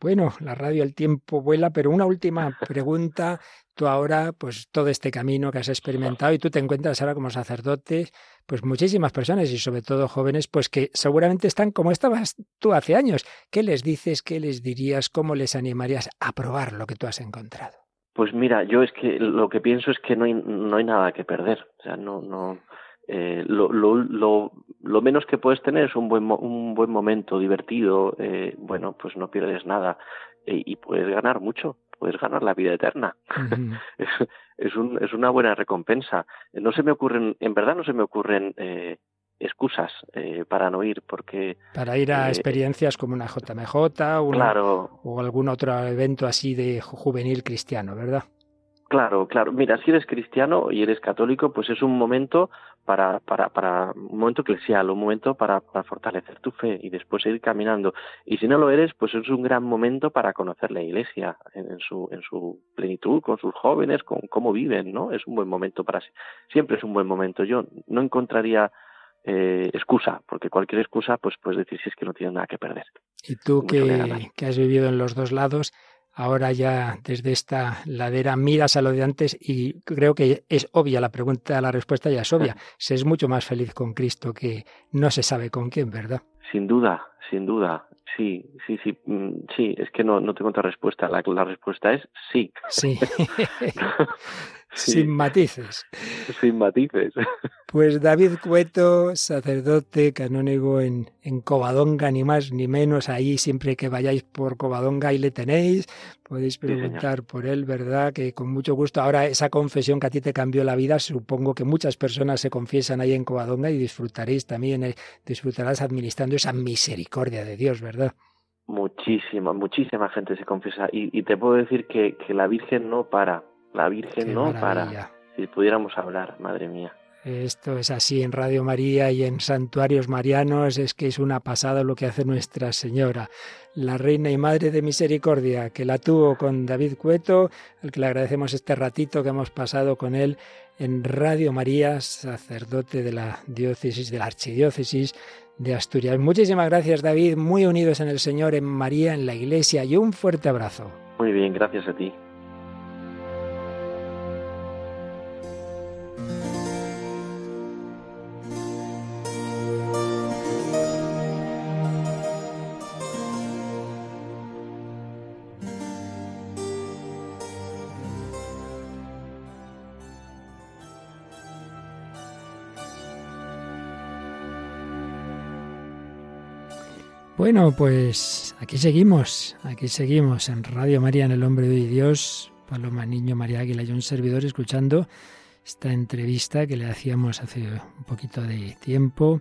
Bueno, la radio el tiempo vuela, pero una última pregunta. Tú ahora, pues todo este camino que has experimentado y tú te encuentras ahora como sacerdote, pues muchísimas personas y sobre todo jóvenes, pues que seguramente están como estabas tú hace años. ¿Qué les dices? ¿Qué les dirías? ¿Cómo les animarías a probar lo que tú has encontrado? Pues mira, yo es que lo que pienso es que no hay, no hay nada que perder. O sea, no, no, eh, lo, lo, lo, lo, menos que puedes tener es un buen, un buen momento divertido, eh, bueno, pues no pierdes nada eh, y puedes ganar mucho, puedes ganar la vida eterna. es, es, un, es una buena recompensa. No se me ocurren, en verdad no se me ocurren eh, excusas eh, para no ir, porque... Para ir a experiencias como una JMJ o algún otro evento así de juvenil cristiano, ¿verdad? Claro, claro. Mira, si eres cristiano y eres católico, pues es un momento para, para, para un momento eclesial, un momento para, para fortalecer tu fe y después seguir caminando. Y si no lo eres, pues es un gran momento para conocer la Iglesia en, su, en su plenitud, con sus jóvenes, con cómo viven, ¿no? Es un buen momento para siempre es un buen momento. Yo no encontraría eh, excusa, porque cualquier excusa, pues puedes decir si es que no tienes nada que perder. Y tú que, que has vivido en los dos lados, ahora ya desde esta ladera miras a lo de antes y creo que es obvia la pregunta, la respuesta ya es obvia. Se es mucho más feliz con Cristo que no se sabe con quién, ¿verdad? Sin duda, sin duda. Sí, sí, sí, mm, sí, es que no, no tengo otra respuesta. La, la respuesta es sí. Sí. Sin matices. Sin matices. Pues David Cueto, sacerdote canónigo en, en Covadonga, ni más ni menos. Ahí siempre que vayáis por Covadonga, ahí le tenéis. Podéis preguntar por él, ¿verdad? Que con mucho gusto. Ahora, esa confesión que a ti te cambió la vida, supongo que muchas personas se confiesan ahí en Covadonga y disfrutaréis también, eh, disfrutarás administrando esa misericordia de Dios, ¿verdad? Muchísima, muchísima gente se confiesa. Y, y te puedo decir que, que la Virgen no para la Virgen no para. Si pudiéramos hablar, madre mía. Esto es así en Radio María y en santuarios marianos, es que es una pasada lo que hace Nuestra Señora, la Reina y Madre de Misericordia, que la tuvo con David Cueto, al que le agradecemos este ratito que hemos pasado con él en Radio María, sacerdote de la diócesis, de la archidiócesis de Asturias. Muchísimas gracias David, muy unidos en el Señor, en María, en la Iglesia, y un fuerte abrazo. Muy bien, gracias a ti. Bueno, pues aquí seguimos, aquí seguimos en Radio María, en el Hombre de Dios, Paloma Niño, María Águila y un servidor escuchando esta entrevista que le hacíamos hace un poquito de tiempo,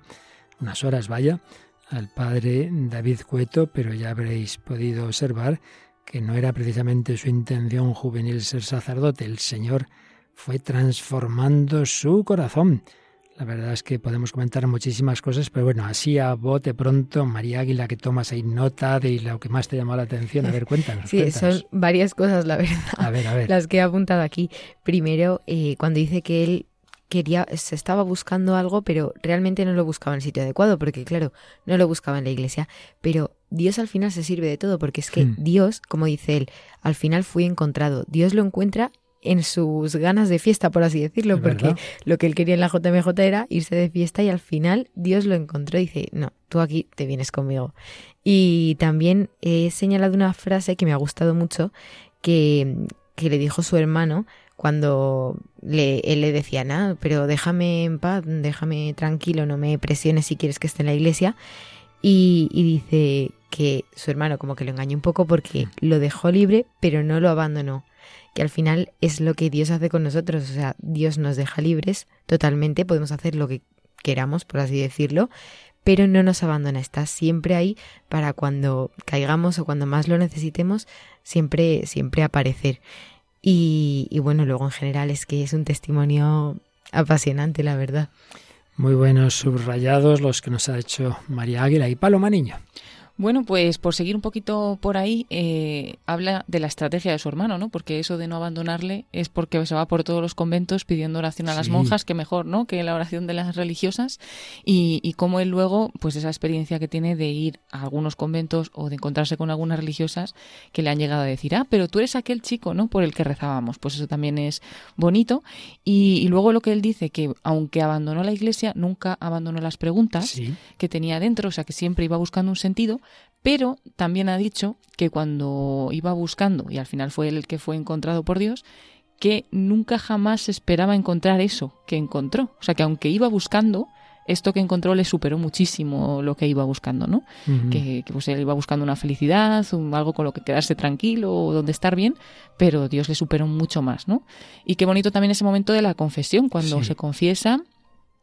unas horas vaya, al padre David Cueto, pero ya habréis podido observar que no era precisamente su intención juvenil ser sacerdote, el Señor fue transformando su corazón la verdad es que podemos comentar muchísimas cosas, pero bueno, así a bote pronto, María Águila, que tomas ahí nota de lo que más te llamó la atención. A ver, cuéntanos. Sí, son varias cosas, la verdad. A ver, a ver. Las que he apuntado aquí. Primero, eh, cuando dice que él quería, se estaba buscando algo, pero realmente no lo buscaba en el sitio adecuado, porque claro, no lo buscaba en la iglesia. Pero Dios al final se sirve de todo, porque es que hmm. Dios, como dice él, al final fui encontrado. Dios lo encuentra en sus ganas de fiesta, por así decirlo, porque lo que él quería en la JMJ era irse de fiesta y al final Dios lo encontró y dice, no, tú aquí te vienes conmigo. Y también he señalado una frase que me ha gustado mucho, que, que le dijo su hermano cuando le, él le decía, nada, pero déjame en paz, déjame tranquilo, no me presiones si quieres que esté en la iglesia. Y, y dice que su hermano como que lo engañó un poco porque lo dejó libre, pero no lo abandonó que al final es lo que Dios hace con nosotros, o sea, Dios nos deja libres totalmente, podemos hacer lo que queramos, por así decirlo, pero no nos abandona, está siempre ahí para cuando caigamos o cuando más lo necesitemos, siempre, siempre aparecer. Y, y bueno, luego en general es que es un testimonio apasionante, la verdad. Muy buenos subrayados los que nos ha hecho María Águila y Paloma Niño. Bueno, pues por seguir un poquito por ahí, eh, habla de la estrategia de su hermano, ¿no? Porque eso de no abandonarle es porque se va por todos los conventos pidiendo oración a las monjas, que mejor, ¿no? Que la oración de las religiosas. Y, y cómo él luego, pues esa experiencia que tiene de ir a algunos conventos o de encontrarse con algunas religiosas que le han llegado a decir, ah, pero tú eres aquel chico, ¿no? Por el que rezábamos. Pues eso también es bonito. Y, luego lo que él dice, que aunque abandonó la iglesia, nunca abandonó las preguntas que tenía dentro, o sea, que siempre iba buscando un sentido pero también ha dicho que cuando iba buscando, y al final fue él el que fue encontrado por Dios, que nunca jamás esperaba encontrar eso que encontró. O sea, que aunque iba buscando, esto que encontró le superó muchísimo lo que iba buscando, ¿no? que, pues él iba buscando una felicidad, algo con lo que quedarse tranquilo o donde estar bien, pero Dios le superó mucho más, ¿no? Y qué bonito también ese momento de la confesión, cuando se confiesa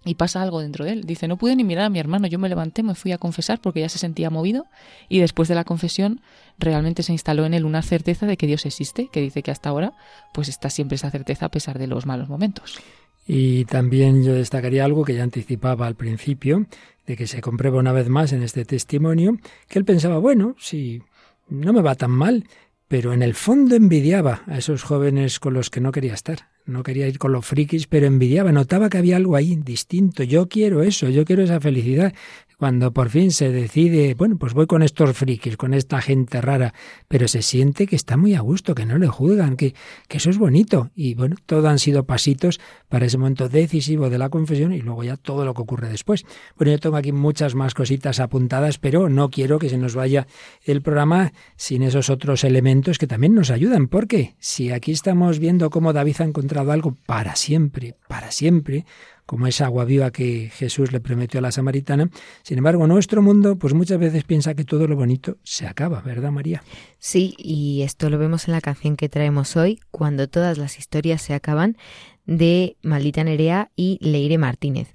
y pasa algo dentro de él. Dice, no pude ni mirar a mi hermano, yo me levanté, me fui a confesar porque ya se sentía movido y después de la confesión realmente se instaló en él una certeza de que Dios existe, que dice que hasta ahora pues está siempre esa certeza a pesar de los malos momentos. Y también yo destacaría algo que ya anticipaba al principio, de que se comprueba una vez más en este testimonio, que él pensaba, bueno, si no me va tan mal, pero en el fondo envidiaba a esos jóvenes con los que no quería estar no quería ir con los frikis, pero envidiaba, notaba que había algo ahí distinto. Yo quiero eso, yo quiero esa felicidad cuando por fin se decide, bueno, pues voy con estos frikis, con esta gente rara, pero se siente que está muy a gusto, que no le juzgan, que, eso es bonito. Y bueno, todo han sido pasitos para ese momento decisivo de la confesión y luego ya todo lo que ocurre después. Bueno, yo tengo aquí muchas más cositas apuntadas, pero no quiero que se nos vaya el programa sin esos otros elementos que también nos ayudan, porque si aquí estamos viendo cómo David ha encontrado algo para siempre, para siempre, como esa agua viva que Jesús le prometió a la samaritana. Sin embargo, nuestro mundo, pues muchas veces piensa que todo lo bonito se acaba, ¿verdad, María? Sí, y esto lo vemos en la canción que traemos hoy, Cuando todas las historias se acaban, de Maldita Nerea y Leire Martínez.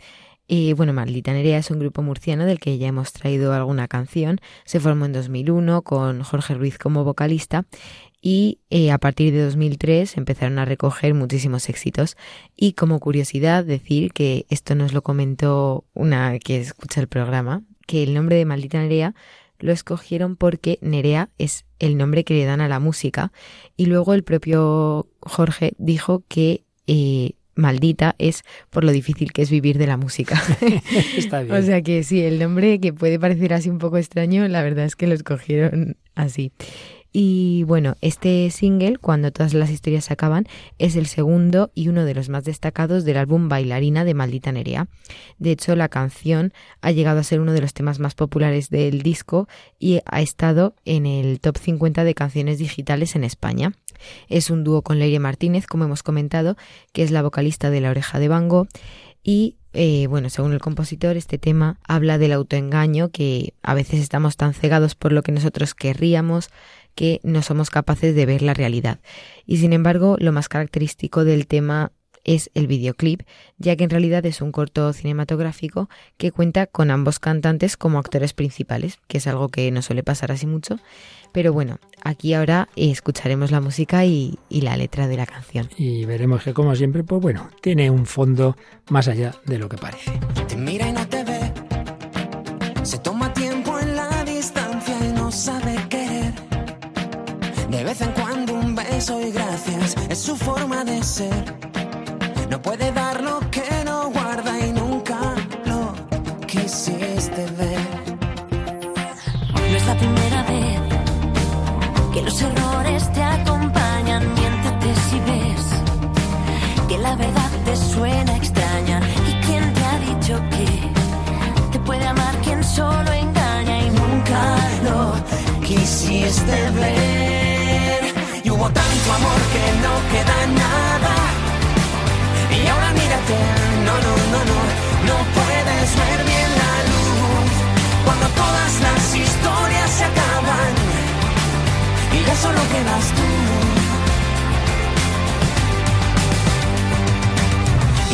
Eh, bueno, Maldita Nerea es un grupo murciano del que ya hemos traído alguna canción. Se formó en 2001 con Jorge Ruiz como vocalista y eh, a partir de 2003 empezaron a recoger muchísimos éxitos. Y como curiosidad decir que esto nos lo comentó una que escucha el programa, que el nombre de Maldita Nerea lo escogieron porque Nerea es el nombre que le dan a la música y luego el propio Jorge dijo que eh, maldita es por lo difícil que es vivir de la música. Está bien. o sea que sí, el nombre que puede parecer así un poco extraño, la verdad es que lo escogieron así. Y bueno, este single, Cuando todas las historias se acaban, es el segundo y uno de los más destacados del álbum Bailarina de Maldita Nerea. De hecho, la canción ha llegado a ser uno de los temas más populares del disco y ha estado en el top 50 de canciones digitales en España. Es un dúo con Leire Martínez, como hemos comentado, que es la vocalista de La Oreja de Bango. Y eh, bueno, según el compositor, este tema habla del autoengaño, que a veces estamos tan cegados por lo que nosotros querríamos, que no somos capaces de ver la realidad. Y sin embargo, lo más característico del tema es el videoclip, ya que en realidad es un corto cinematográfico que cuenta con ambos cantantes como actores principales, que es algo que no suele pasar así mucho. Pero bueno, aquí ahora escucharemos la música y, la letra de la canción. Y veremos que como siempre, pues bueno, tiene un fondo más allá de lo que parece. Te mira su forma de ser. No puede dar lo que no guarda y nunca lo quisiste ver. No es la primera vez que los errores te acompañan. Miéntete si ves que la verdad te suena extraña. ¿Y quién te ha dicho que te puede amar quien solo engaña y nunca lo quisiste ver? Queda nada. Y ahora mírate, no, no, no, no, no puedes ver bien la luz. Cuando todas las historias se acaban y ya solo quedas tú.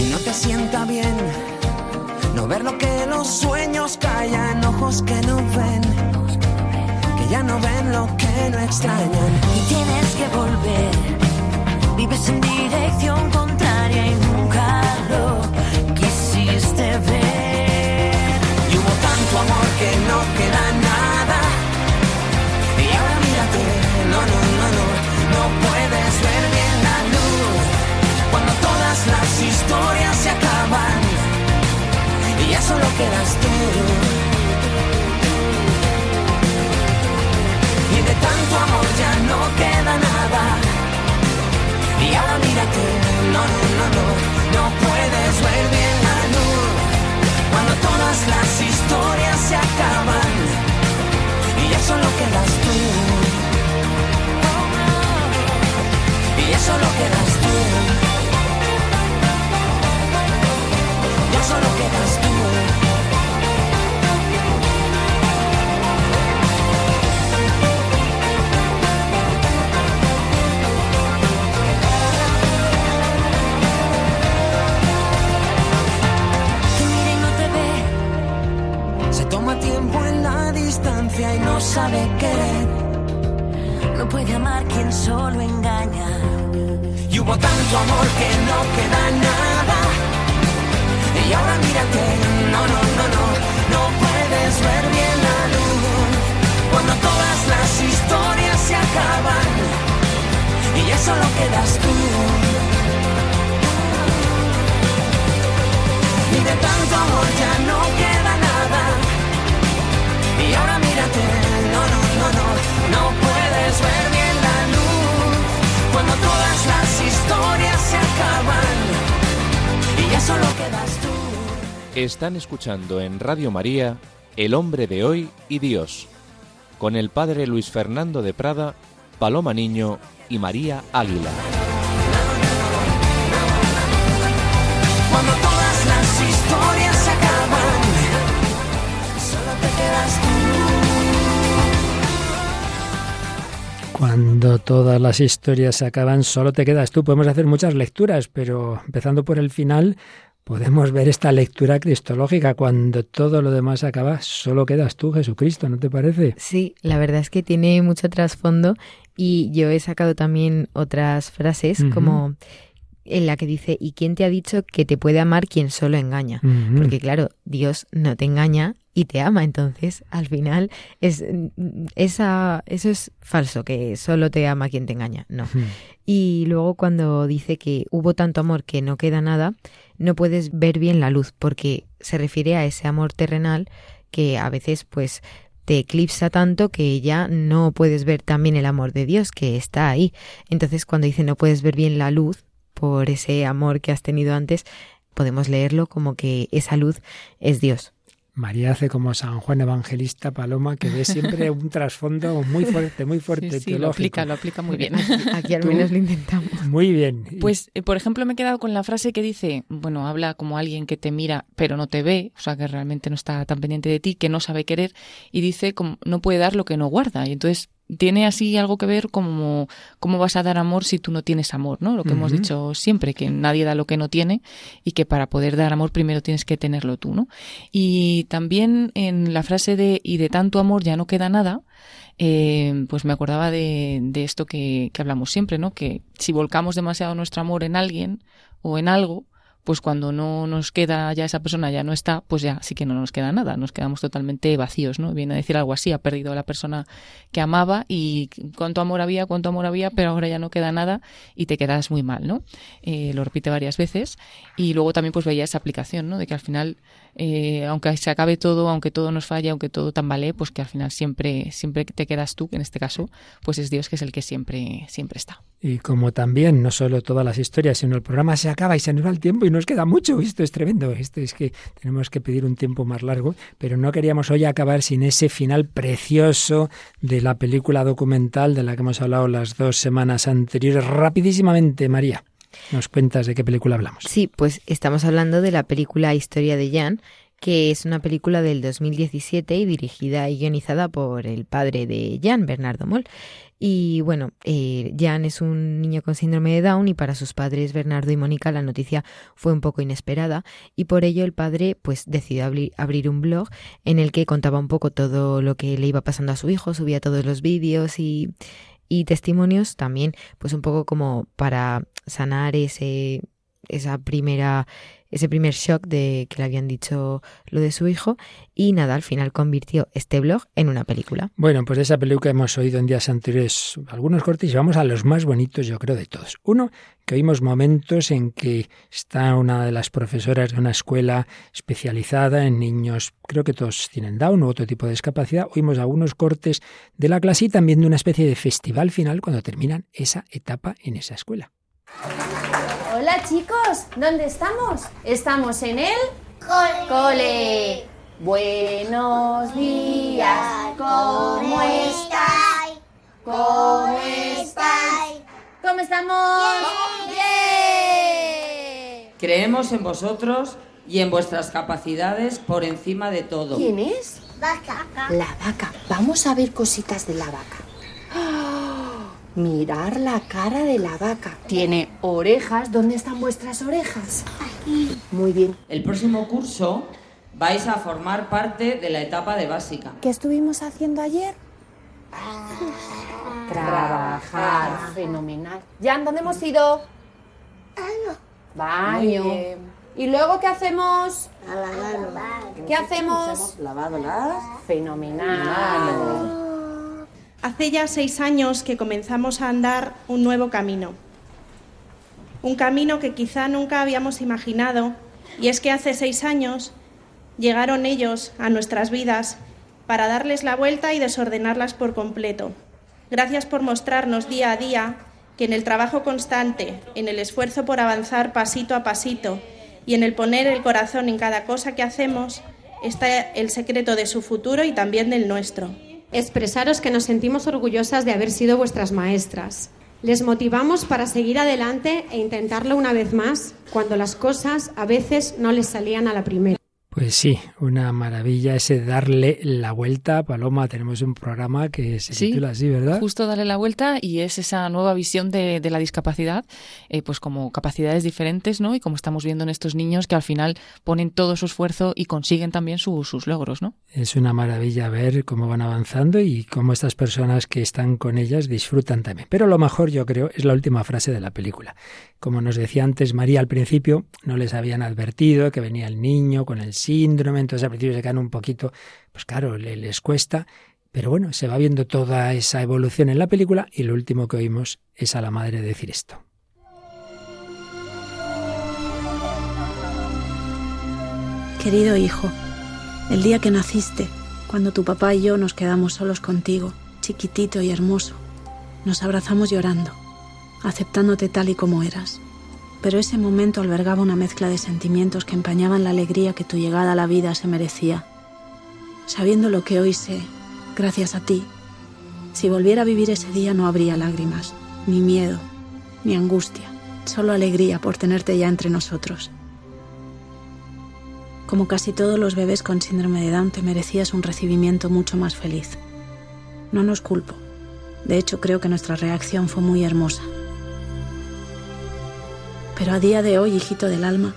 Y no te sienta bien no ver lo que los sueños callan, ojos que no ven ya no ven lo que no extrañan. Y tienes que volver, vives en dirección contraria y nunca lo quisiste ver. Y hubo tanto amor que no queda nada. Y ahora mírate, no, no, no, no, no puedes ver bien la luz. Cuando todas las historias se acaban y ya solo quedas tú. tanto amor ya no queda nada. Y ahora mírate, no, no, no, no, no puedes ver bien la luz. Cuando todas las historias se acaban y ya solo quedas tú. Y ya solo quedas tú. Ya solo quedas tú. Sabe querer. No puede amar quien solo engaña. Y hubo tanto amor que no queda nada. Y ahora mírate, no, no, no, no, no puedes ver bien la luz. Cuando todas las historias se acaban y ya solo quedas tú. Y de tanto amor ya no queda nada. Y ahora mírate, no, no, no, no, no puedes ver bien la luz. Cuando todas las historias se acaban y ya solo quedas tú. Están escuchando en Radio María El hombre de hoy y Dios, con el padre Luis Fernando de Prada, Paloma Niño y María Águila. Cuando todas las historias se acaban, solo te quedas tú. Podemos hacer muchas lecturas, pero empezando por el final, podemos ver esta lectura cristológica. Cuando todo lo demás acaba, solo quedas tú, Jesucristo, ¿no te parece? Sí, la verdad es que tiene mucho trasfondo y yo he sacado también otras frases como en la que dice, ¿y quién te ha dicho que te puede amar quien solo engaña? Porque claro, Dios no te engaña y te ama, entonces al final es esa eso es falso que solo te ama quien te engaña, no. Ujú. Y luego cuando dice que hubo tanto amor que no queda nada, no puedes ver bien la luz porque se refiere a ese amor terrenal que a veces pues te eclipsa tanto que ya no puedes ver también el amor de Dios que está ahí. Entonces cuando dice no puedes ver bien la luz por ese amor que has tenido antes, podemos leerlo como que esa luz es Dios. María hace como San Juan Evangelista Paloma, que ve siempre un trasfondo muy fuerte, muy fuerte Sí, sí, lo teológico. aplica, lo aplica muy bien. Aquí al menos lo intentamos. Muy bien. Pues, eh, por ejemplo, me he quedado con la frase que dice, bueno, habla como alguien que te mira pero no te ve, o sea, que realmente no está tan pendiente de ti, que no sabe querer, y dice, como, no puede dar lo que no guarda. Y entonces tiene así algo que ver como cómo vas a dar amor si tú no tienes amor, ¿no? Lo que hemos dicho siempre, que nadie da lo que no tiene y que para poder dar amor primero tienes que tenerlo tú, ¿no? Y también en la frase de y de tanto amor ya no queda nada, eh, pues me acordaba de, de esto que, que hablamos siempre, ¿no? Que si volcamos demasiado nuestro amor en alguien o en algo, pues cuando no nos queda ya esa persona ya no está, pues ya sí que no nos queda nada, nos quedamos totalmente vacíos, ¿no? Viene a decir algo así, ha perdido a la persona que amaba y cuánto amor había, cuánto amor había, pero ahora ya no queda nada y te quedas muy mal, ¿no? Eh, lo repite varias veces y luego también pues veía esa aplicación, ¿no? De que al final, eh, aunque se acabe todo, aunque todo nos falle, aunque todo tambalee, pues que al final siempre, siempre te quedas tú, en este caso, pues es Dios que es el que siempre, siempre está. Y como también, no solo todas las historias, sino el programa se acaba y se nos va el tiempo y nos queda mucho. Esto es tremendo. Esto es que tenemos que pedir un tiempo más largo, pero no queríamos hoy acabar sin ese final precioso de la película documental de la que hemos hablado las dos semanas anteriores. Rapidísimamente, María, nos cuentas de qué película hablamos. Sí, pues estamos hablando de la película Historia de Jan, que es una película del 2017 y dirigida y guionizada por el padre de Jan, Bernardo Moll. Y bueno, eh, Jan es un niño con síndrome de Down y para sus padres Bernardo y Mónica la noticia fue un poco inesperada y por ello el padre pues decidió abrir, un blog en el que contaba un poco todo lo que le iba pasando a su hijo, subía todos los vídeos y, y testimonios también pues un poco como para sanar ese esa primera ese primer shock de que le habían dicho lo de su hijo y nada, al final convirtió este blog en una película. Bueno, pues de esa película hemos oído en días anteriores algunos cortes y vamos a los más bonitos, yo creo, de todos. Uno, que oímos momentos en que está una de las profesoras de una escuela especializada en niños, creo que todos tienen Down u otro tipo de discapacidad. Oímos algunos cortes de la clase y también de una especie de festival final cuando terminan esa etapa en esa escuela. Hola chicos, ¿dónde estamos? Estamos en el cole. cole. Buenos días, ¿cómo estáis? ¿Cómo estáis? ¿Cómo estamos? ¡Bien! Creemos en vosotros y en vuestras capacidades por encima de todo. ¿Quién es? Vaca. La vaca. Vamos a ver cositas de la vaca. ¡Ah! Mirar la cara de la vaca. Tiene orejas. ¿Dónde están vuestras orejas? Aquí. Muy bien. El próximo curso vais a formar parte de la etapa de básica. ¿Qué estuvimos haciendo ayer? Trabajar. Fenomenal. ¿Ya dónde hemos ido? Baño. ¿Y luego qué hacemos? ¿Qué hacemos? Lavándolas. Fenomenal. Hace ya seis años que comenzamos a andar un nuevo camino. Un camino que quizá nunca habíamos imaginado, y es que hace seis años llegaron ellos a nuestras vidas para darles la vuelta y desordenarlas por completo. Gracias por mostrarnos día a día que en el trabajo constante, en el esfuerzo por avanzar pasito a pasito y en el poner el corazón en cada cosa que hacemos, está el secreto de su futuro y también del nuestro. Expresaros que nos sentimos orgullosas de haber sido vuestras maestras. Les motivamos para seguir adelante e intentarlo una vez más cuando las cosas a veces no les salían a la primera. Pues sí, una maravilla ese darle la vuelta. Paloma, tenemos un programa que se titula así, ¿verdad? Justo darle la vuelta y es esa nueva visión de, la discapacidad, eh, pues como capacidades diferentes, ¿no? Y como estamos viendo en estos niños que al final ponen todo su esfuerzo y consiguen también sus logros, ¿no? Es una maravilla ver cómo van avanzando y cómo estas personas que están con ellas disfrutan también. Pero lo mejor, yo creo, es la última frase de la película. Como nos decía antes María al principio, no les habían advertido que venía el niño con el síndrome, entonces al principio se quedan un poquito, pues claro, les cuesta, pero bueno, se va viendo toda esa evolución en la película y lo último que oímos es a la madre decir esto. Querido hijo, el día que naciste, cuando tu papá y yo nos quedamos solos contigo, chiquitito y hermoso, nos abrazamos llorando aceptándote tal y como eras. Pero ese momento albergaba una mezcla de sentimientos que empañaban la alegría que tu llegada a la vida se merecía. Sabiendo lo que hoy sé, gracias a ti, si volviera a vivir ese día no habría lágrimas, ni miedo, ni angustia, solo alegría por tenerte ya entre nosotros. Como casi todos los bebés con síndrome de Down te merecías un recibimiento mucho más feliz. No nos culpo. De hecho, creo que nuestra reacción fue muy hermosa. Pero a día de hoy, hijito del alma,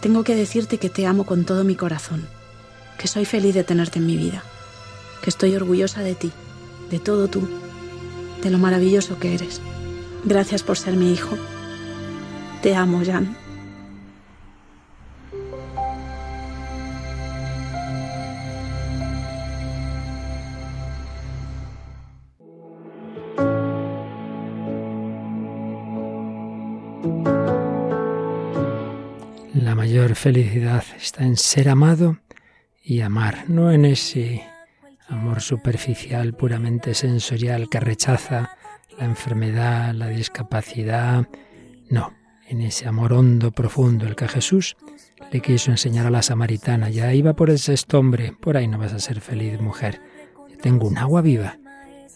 tengo que decirte que te amo con todo mi corazón, que soy feliz de tenerte en mi vida, que estoy orgullosa de ti, de todo tú, de lo maravilloso que eres. Gracias por ser mi hijo. Te amo, Jan. Felicidad está en ser amado y amar, no en ese amor superficial, puramente sensorial que rechaza la enfermedad, la discapacidad, no, en ese amor hondo, profundo, el que Jesús le quiso enseñar a la samaritana. Ya iba por el sexto por ahí no vas a ser feliz, mujer. Tengo un agua viva,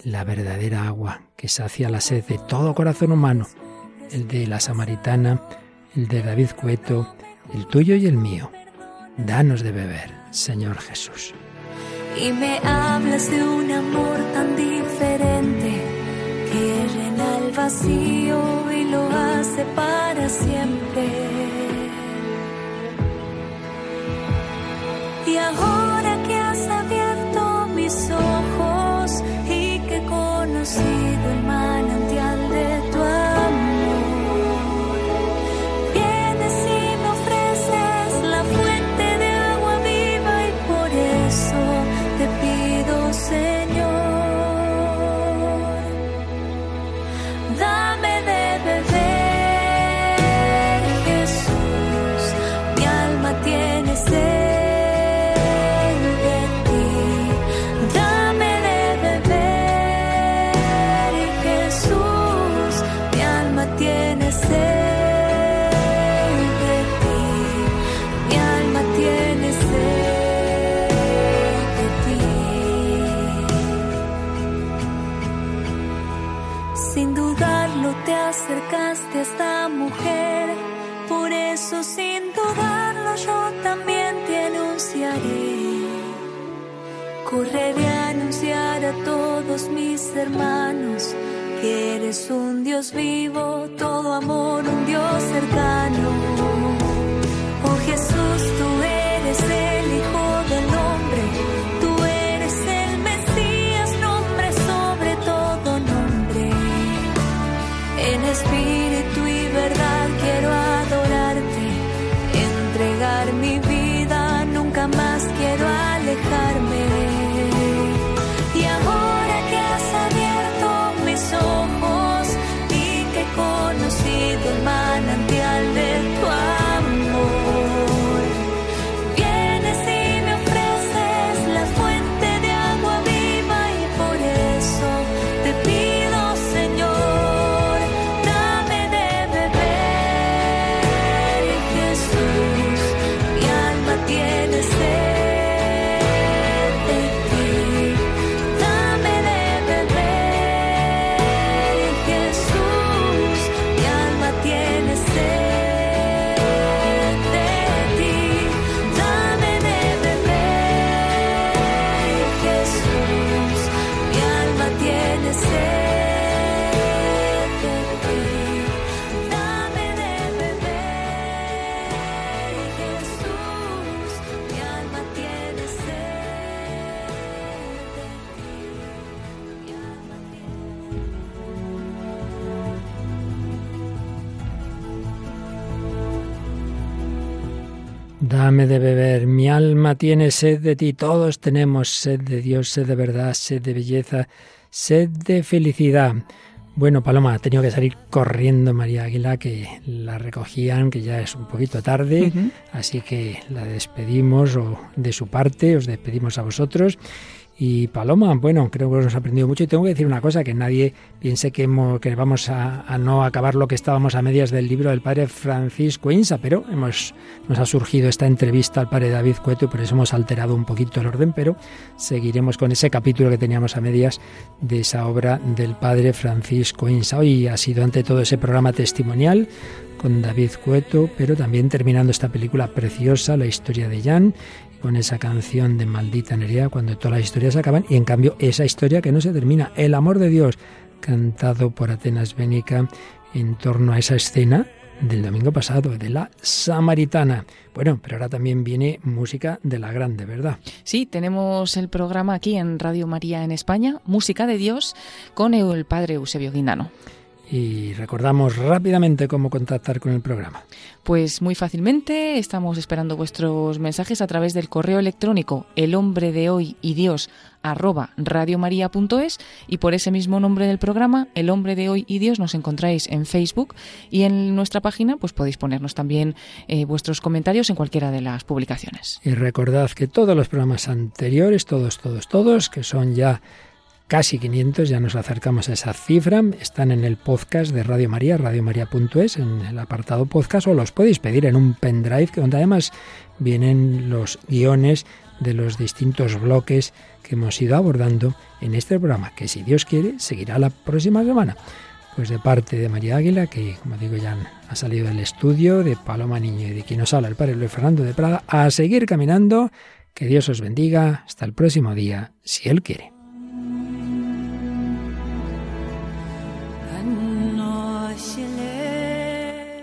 la verdadera agua que sacia la sed de todo corazón humano, el de la samaritana, el de David Cueto, el tuyo y el mío. Danos de beber, Señor Jesús. Y me hablas de un amor tan diferente que llena el vacío y lo hace para siempre. Y ahora mis hermanos que eres un Dios vivo, todo amor, un Dios cercano. Oh Jesús, tú Dame de beber, mi alma tiene sed de ti, todos tenemos sed de Dios, sed de verdad, sed de belleza, sed de felicidad. Bueno, Paloma, ha tenido que salir corriendo María Águila, que la recogían, que ya es un poquito tarde, así que la despedimos o de su parte, os despedimos a vosotros. Y Paloma, bueno, creo que ha aprendido mucho y tengo que decir una cosa, que nadie piense que, hemos- que vamos a, a no acabar lo que estábamos a medias del libro del padre Francisco Insa, pero hemos, nos ha surgido esta entrevista al padre David Cueto y por eso hemos alterado un poquito el orden, pero seguiremos con ese capítulo que teníamos a medias de esa obra del padre Francisco Insa. Hoy ha sido ante todo ese programa testimonial con David Cueto, pero también terminando esta película preciosa, la historia de Jan, con esa canción de Maldita Nerea, cuando todas las historias acaban, y en cambio esa historia que no se termina, el amor de Dios, cantado por Atenas Bénica en torno a esa escena del domingo pasado, de la Samaritana. Bueno, pero ahora también viene música de la grande, ¿verdad? Sí, tenemos el programa aquí en Radio María en España, Música de Dios, con el padre Eusebio Guindano. Y recordamos rápidamente cómo contactar con el programa. Pues muy fácilmente estamos esperando vuestros mensajes a través del correo electrónico el hombre de hoy y Dios arroba radiomaria.es y por ese mismo nombre del programa, El hombre de hoy y Dios, nos encontráis en Facebook y en nuestra página pues podéis ponernos también eh, vuestros comentarios en cualquiera de las publicaciones. Y recordad que todos los programas anteriores, todos, todos, todos, que son ya casi 500, ya nos acercamos a esa cifra, están en el podcast de Radio María, radiomaria.es, en el apartado podcast, o los podéis pedir en un pendrive, donde además vienen los guiones de los distintos bloques que hemos ido abordando en este programa, que si Dios quiere, seguirá la próxima semana. Pues de parte de María Águila, que como digo ya ha salido del estudio, de Paloma Niño y de quien nos habla el padre Luis Fernando de Prada, a seguir caminando, que Dios os bendiga, hasta el próximo día, si Él quiere.